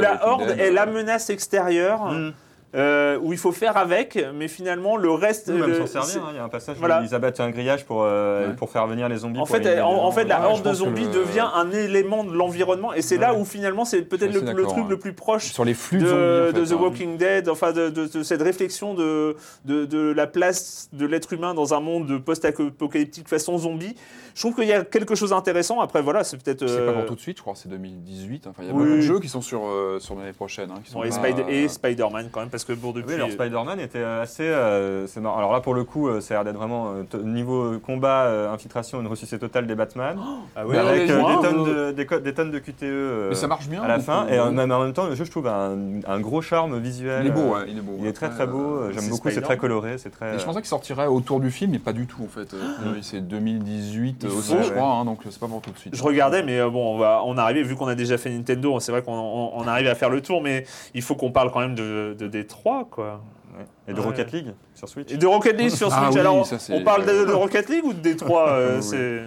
la- horde est la menace extérieure, Mm. Euh, où il faut faire avec, mais finalement le reste. Ou même le- s'en servir, hein, il y a un passage Voilà. où ils abattent un grillage pour, euh, Ouais. pour faire venir les zombies. En fait, éliminer en, les en fait, la Ouais, horde de zombies le- devient un élément de l'environnement, et c'est là où finalement c'est peut-être le, truc ouais. le plus proche Sur les flux de, de, zombies, en de fait, The hein. Walking Dead, enfin de, de- de cette réflexion de, de, de la place de l'être humain dans un monde post-apocalyptique façon zombie. Je trouve qu'il y a quelque chose d'intéressant. Après, voilà, c'est peut-être. C'est euh, pas pour tout de suite, je crois, c'est 2018. Enfin, il y a Oui. beaucoup de jeux qui sont sur, euh, sur l'année prochaine. hein, qui sont pas- et Spider-Man quand même, parce que bon, depuis. Oui, alors Spider-Man était assez. euh, c'est marrant. Alors là, pour le coup, euh, ça a l'air d'être vraiment euh, niveau combat, euh, infiltration, une ressuscité totale des Batman. ah ouais, avec euh, des, tonnes de, des, des tonnes de QTE euh, Mais ça marche bien. à la fin. euh, Et euh, même en même temps, le jeu, je trouve, a un, un gros charme visuel. Il est beau, euh, ouais, il est beau. Il est très très beau. euh, euh, J'aime beaucoup, c'est très coloré. C'est très. Et je pensais qu'il sortirait autour du film, mais pas du tout en fait. Euh, C'est 2018 Il aussi, faut- je crois, hein, donc c'est pas pour tout de suite. Je regardais, mais euh, bon, on va, on arrivait, vu qu'on a déjà fait Nintendo, c'est vrai qu'on on, on arrive à faire le tour, mais il faut qu'on parle quand même de, de D3, quoi. Ouais. Et de. Rocket League sur Switch. Et de Rocket League sur Ah Switch. oui, Alors, ça, on parle de, de Rocket League ou de D3 euh, Oui. c'est...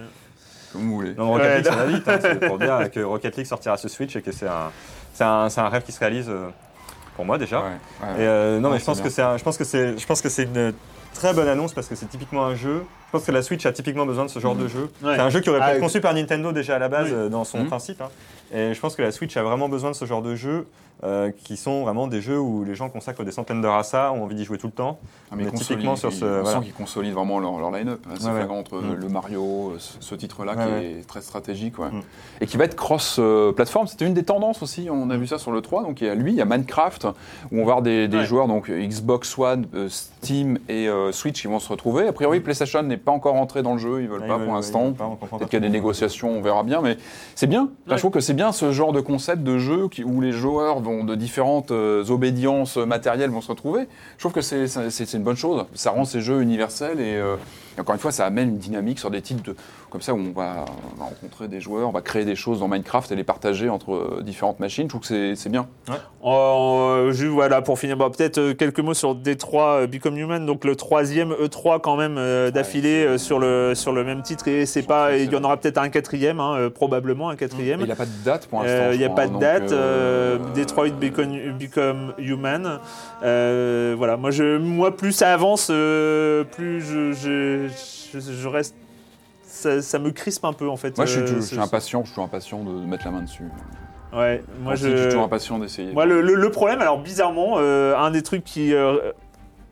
Comme vous voulez. Non, Rocket Ouais, League, ça va vite. hein, c'est pour dire que Rocket League sortira sur Switch et que c'est un, c'est un, c'est un rêve qui se réalise euh, pour moi déjà. Ouais, ouais. Et euh, non, mais je pense que c'est, un- je pense que c'est, je pense que c'est une très bonne annonce parce que c'est typiquement un jeu. Je pense que la Switch a typiquement besoin de ce genre de jeu. Ouais. C'est un jeu qui aurait pu Ah, être conçu par Nintendo déjà à la base Oui. dans son Mhm. principe. hein. Et je pense que la Switch a vraiment besoin de ce genre de jeux euh, qui sont vraiment des jeux où les gens consacrent des centaines d'heures à ça, ont envie d'y jouer tout le temps. Ah, mais mais typiquement sur ce- on voilà. sent qu'ils consolident vraiment leur, leur line-up. hein, C'est Ouais, entre Mm. le Mario, euh, ce, titre-là Ouais, qui est très stratégique. ouais. Mm. Et qui va être cross-platform. C'était une des tendances aussi, on a vu ça sur le 3. Donc il y a lui, il y a Minecraft, où on va voir des, joueurs, donc euh, Xbox One, euh, Steam et euh, Switch qui vont se retrouver. A priori, PlayStation n'est pas encore entré dans le jeu, ils veulent Ah, pas pour veulent- l'instant. pas, comprend pas Peut-être qu'il y a des négociations, on verra bien, mais c'est bien. Je trouve que c'est bien ce genre de concept de jeu où les joueurs vont de différentes euh, obédiences matérielles vont se retrouver. Je trouve que c'est une bonne chose. Ça rend ces jeux universels et, euh, Et encore une fois, ça amène une dynamique sur des titres de, comme ça où on va, on va rencontrer des joueurs, on va créer des choses dans Minecraft et les partager entre euh, différentes machines. Je trouve que c'est- bien. Euh, juste, voilà, pour finir, bon, peut-être euh, quelques mots sur D3 euh, Become Human, donc le troisième E3 quand même euh, d'affilée sur, le, sur le même titre, et c'est pas, il y en aura peut-être un quatrième, hein, probablement un quatrième. Il n'y a pas de date pour l'instant. Il n'y a pas de donc, date. Detroit Become, Become Human. Voilà, moi, je, moi, plus ça avance, plus je, je, je- je reste. Ça, ça me crispe un peu en fait. Moi, je suis, euh, je suis impatient, je suis toujours impatient de mettre la main dessus. Ouais, moi Antique, je. suis toujours impatient d'essayer. Moi, le, le- le problème, alors bizarrement, euh, un des trucs qui euh,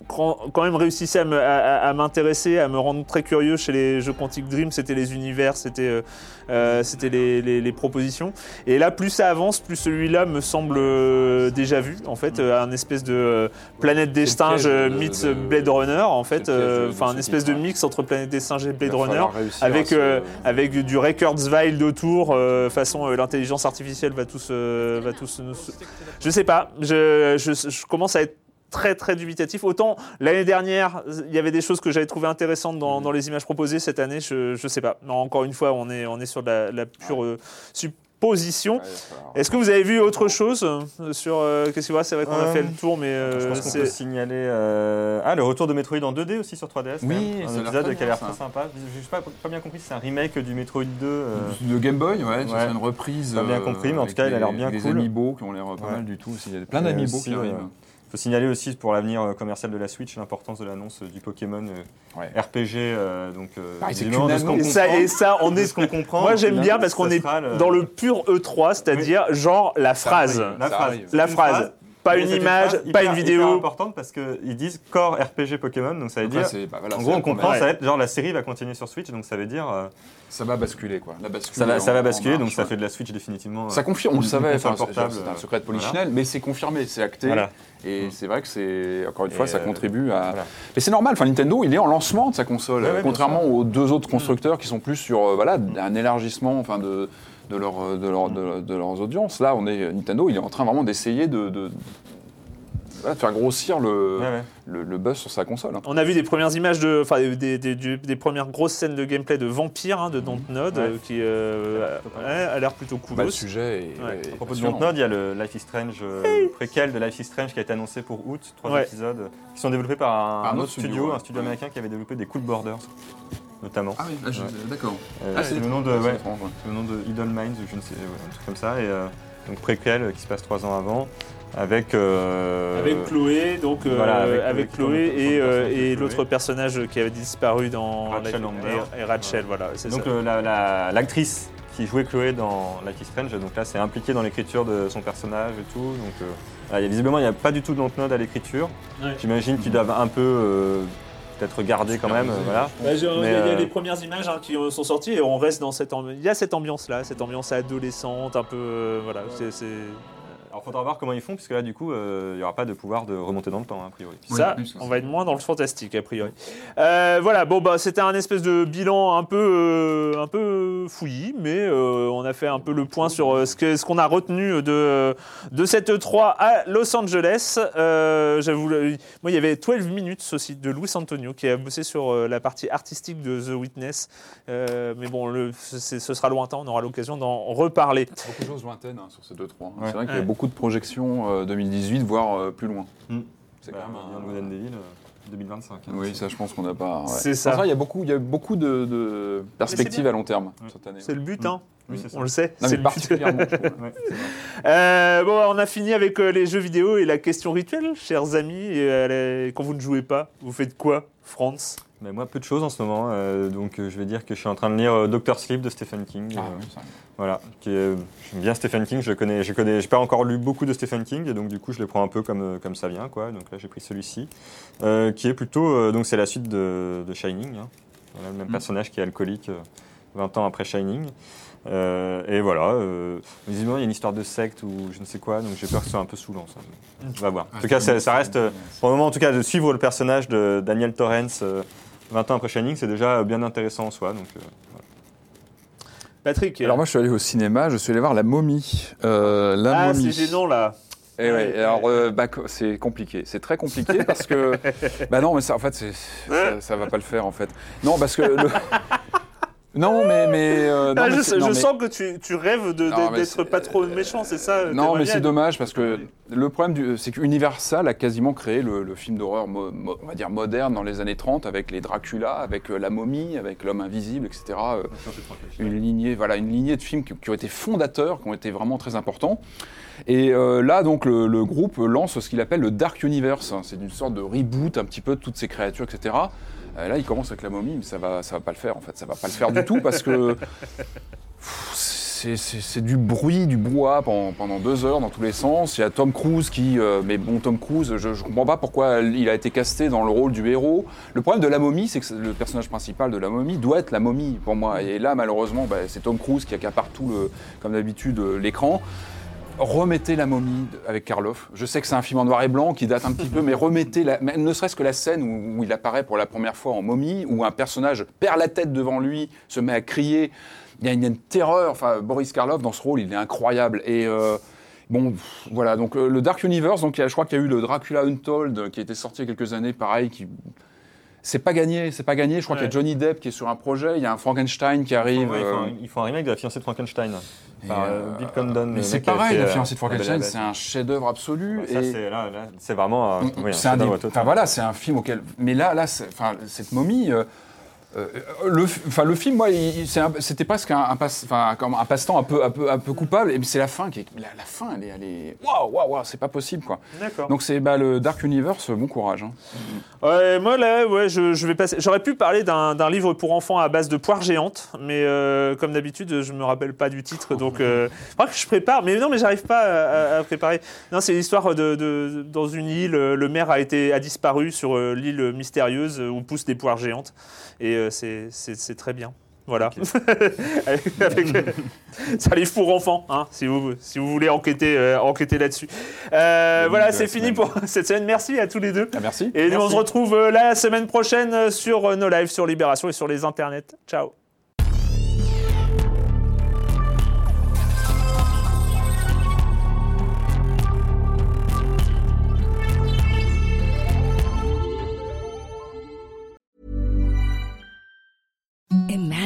quand même réussissait à m'intéresser, à, me rendre très curieux chez les jeux Quantic Dream, c'était les univers, c'était euh, euh, c'était les, les- les propositions. Et là, plus ça avance, plus celui-là me semble euh, déjà vu. En fait, euh, un espèce de euh, Planète des singes euh, de- Blade Runner, en fait, euh, enfin ce un espèce de mix entre Planète des singes et Blade Runner, avec euh, avec du Recordsville autour, euh, façon euh, l'intelligence artificielle va tous, euh, va tous nous... Je sais pas, je, je, je commence à être très très dubitatif. Autant l'année dernière, il y avait des choses que j'avais trouvées intéressantes dans, dans les images proposées. Cette année, je, je sais pas. Non, encore une fois, on est, on est sur de la, la pure euh, supposition. Est-ce que vous avez vu autre chose euh, sur euh, qu'est-ce que c'est vrai qu'on a fait le tour, mais euh, Je pense qu'on c'est- peut signaler. euh, Ah, le retour de Metroid en 2D aussi sur 3DS. quand Oui, même. ça a un l'air épisode très qui a l'air très sympa. Je n'ai pas, pas bien compris si c'est un remake du Metroid 2. euh, De Game Boy, ouais, Ouais. c'est une reprise. Pas bien compris, mais en tout cas, il a les- l'air bien Les cool. amiibo qui ont l'air pas Ouais. mal du tout. Il y a plein d'amiibo qui arrivent. Il faut signaler aussi pour l'avenir euh, commercial de la Switch l'importance de l'annonce euh, du Pokémon euh, Ouais. RPG. euh, donc, euh, Ah, de ce qu'on et ça, comprend- et ça, on est ce qu'on comprend. Moi, j'aime bien parce qu'on est le- dans le pur E3, c'est-à-dire genre la phrase. La phrase. La phrase. Pas une c'est image, pas hyper- une vidéo. hyper importante parce qu'ils disent Core RPG Pokémon, donc ça veut dire. c'est- bah, voilà, En c'est gros, on comprend, ça va être genre la série va continuer sur Switch, donc ça veut dire. euh, Ça va basculer, quoi. La bascule ça va, ça basculer, donc ça ouais. fait de la Switch définitivement. euh, Ça confirme, on le savait, enfin, c'est- portable, c'est un euh, secret de voilà. Polichinelle, mais c'est confirmé, c'est acté. Voilà. Et c'est vrai que c'est, encore une Et, fois, ça euh, contribue à. voilà. Mais c'est normal, enfin, Nintendo, il est en lancement de sa console, Ouais, ouais, bien contrairement aux deux autres constructeurs qui sont plus sur euh, voilà, un élargissement enfin, de, de, leur, euh, de, leur- de- de leurs audiences. Là, on est, Nintendo, il est en train vraiment d'essayer de, de- voilà, de faire grossir le, Ouais, ouais. le, le buzz sur sa console. hein. On a vu des premières images de, enfin des, des- des- du- des premières grosses scènes de gameplay de vampires hein, de Dontnod Ouais. euh, qui euh, ouais, a l'air plutôt cool. Bah, le sujet est. Ouais. est À propos de. Dontnod, il y a le Life is Strange euh, préquel de Life is Strange qui a été annoncé pour août, trois Ouais. épisodes euh, qui sont développés par un, Par un autre studio, studio, ouais. un studio américain qui avait développé des Cool Borders, notamment. Ah oui, je- Ouais. d'accord. Euh, Ah, c'est le nom de, c'est ouais, étrange, ouais. c'est le nom de Idle Minds, ou je ne sais, ouais, un truc comme ça, et euh, donc préquel euh, qui se passe trois ans avant, avec euh, Avec Chloé, donc euh, voilà, avec avec, Chloé et, autour de euh, son personnage de et Chloé. l'autre personnage qui avait disparu dans Rachel la- Amber. et, et Rachel, voilà, c'est Donc ça. euh, la- la- l'actrice qui jouait Chloé dans Life is Strange, donc là c'est impliqué dans l'écriture de son personnage et tout. Donc euh, là, il y a- visiblement il n'y a pas du tout d'Ontnod à l'écriture. Ouais. J'imagine qu'ils doivent un peu euh, peut-être regarder quand même. voilà. Bah, il y a euh, les premières images hein, qui sont sorties et on reste dans cette ambi- il y a cette ambiance là, cette ambiance adolescente, un peu euh, voilà, c'est- Alors faudra voir comment ils font, puisque là du coup euh, il n'y aura pas de pouvoir de remonter dans le temps hein, a priori. ça, on va être moins dans le fantastique a priori. Euh, voilà, bon bah c'était un espèce de bilan un peu euh, un peu fouillis, mais euh, on a fait un peu le point sur euh, ce que ce qu'on a retenu de de cette E3 à Los Angeles. Euh, J'avoue, moi il y avait 12 minutes aussi de Luis Antonio qui a bossé sur euh, la partie artistique de The Witness, Euh, mais bon le, c'est- ce sera lointain, on aura l'occasion d'en reparler. Beaucoup de choses lointaines hein, sur ces deux trois. Ouais. C'est vrai qu'il y Ouais. a beaucoup de projections euh, 2018, voire euh, plus loin. Mm. C'est Bah, quand même un- Beyond Good and Evil, euh, 2025. hein. Oui, ça, je pense qu'on n'a pas. ouais. C'est ça. Il y a beaucoup, il y a beaucoup de, de perspectives à long terme Ouais. cette année. C'est le but, hein. Oui, c'est ça. On le sait. Non, c'est mais le but. particulièrement. je trouve. Ouais, c'est vrai. Euh, bon, on a fini avec euh, les jeux vidéo et la question rituelle, chers amis. Et, euh, les- quand vous ne jouez pas, vous faites quoi, France Mais moi peu de choses en ce moment, euh, donc euh, je vais dire que je suis en train de lire euh, Doctor Sleep de Stephen King. Ah, euh. Voilà, j'aime bien Stephen King, je connais, je connais, j'ai pas encore lu beaucoup de Stephen King et donc du coup je les prends un peu comme comme ça vient quoi. Donc là j'ai pris celui-ci, qui est plutôt donc c'est la suite de, de Shining. hein. Voilà, le même Mm. personnage qui est alcoolique euh, 20 ans après Shining. Euh, et voilà, euh, visiblement il y a une histoire de secte ou je ne sais quoi, donc j'ai peur que ce soit un peu saoulant ça. On va voir. En tout cas ça, ça reste, euh, pour le moment en tout cas de suivre le personnage de Daniel Torrance euh, 20 ans après Shining, c'est déjà bien intéressant en soi. Donc euh, Patrick Alors moi, je suis allé au cinéma, je suis allé voir La Momie. Euh, la Ah, Momie. c'est gênant là. Et ouais, et alors, euh, bah, c'est compliqué. C'est très compliqué parce que. Bah non, mais ça, en fait, c'est- ça, ça va pas le faire, en fait. Non, parce que. le- Non, mais. mais, euh, non, Ah, mais je c'est- non, je mais- sons que tu, tu rêves d'être pas trop méchant, c'est ça euh, Non, mais c'est dommage parce que le problème, c'est qu'Universal a quasiment créé le, le film d'horreur, on va dire moderne, dans les années 30, avec les Dracula, avec euh, la momie, avec l'homme invisible, etc. Euh, une lignée, voilà, une lignée de films qui, qui ont été fondateurs, qui ont été vraiment très importants. Et euh, là, donc, le, le groupe lance ce qu'il appelle le Dark Universe. C'est une sorte de reboot un petit peu de toutes ces créatures, etc. Euh, là, il commence avec la momie, mais ça va, va pas le faire en fait. Ça va pas le faire du tout parce que c'est- du bruit, du brouhaha pendant, deux heures dans tous les sens. Il y a Tom Cruise qui, euh, mais bon, Tom Cruise, je, je comprends pas pourquoi il a été casté dans le rôle du héros. Le problème de la momie, c'est que le personnage principal de la momie doit être la momie pour moi. Et là, malheureusement, bah, c'est Tom Cruise qui accapare tout le, comme d'habitude, euh, l'écran. Remettez la momie avec Karloff. Je sais que c'est un film en noir et blanc qui date un petit peu, mais remettez la, ne serait-ce que la scène où, il apparaît pour la première fois en momie, où un personnage perd la tête devant lui, se met à crier. Il y a une, terreur. Enfin, Boris Karloff dans ce rôle, il est incroyable. Et euh, bon, voilà. Donc euh, le Dark Universe, donc je crois qu'il y a eu le Dracula Untold euh, qui a été sorti il y a quelques années, pareil, qui c'est pas gagné, c'est pas gagné. Je crois qu'il y a Johnny Depp qui est sur un projet, il y a un Frankenstein qui arrive. Ouais, euh, un, ils font un remake de La fiancée de Frankenstein. Par euh, euh, Bill Condon. Mais c'est pareil, La euh, fiancée de Frankenstein, c'est un chef-d'œuvre absolu. Et- c'est là, là, c'est vraiment oui, c'est un des- chef-d'œuvre total. enfin voilà, c'est un film auquel. Mais là, là, c'est- enfin, cette momie. Euh, le, enfin, le film, moi, c'était presque un, un passe, enfin, comme un passe-temps un peu, un peu, un peu coupable. Et c'est la fin qui est, la, la fin, elle est, elle est, waouh, waouh, waouh, c'est pas possible, quoi. D'accord. Donc c'est bah, le Dark Universe, bon courage. hein. Ouais, moi là, ouais, je, je vais passer. J'aurais pu parler d'un livre pour enfants à base de poires géantes, mais euh, comme d'habitude, je me rappelle pas du titre, donc euh, je prépare. Mais non, mais j'arrive pas à, à- préparer. Non, c'est l'histoire de, de- dans une île. Le maire a été a disparu sur euh, l'île mystérieuse où poussent des poires géantes, et c'est c'est- très bien. Voilà. Avec- avec- c'est un livre pour enfants, hein, si, vous, si vous voulez enquêter, euh, enquêter là-dessus. Euh, voilà, c'est fini pour cette semaine. Merci à tous les deux. Ah, merci. Et nous, on se retrouve euh, la semaine prochaine euh, sur euh, nos lives, sur Libération et sur les internets. Ciao.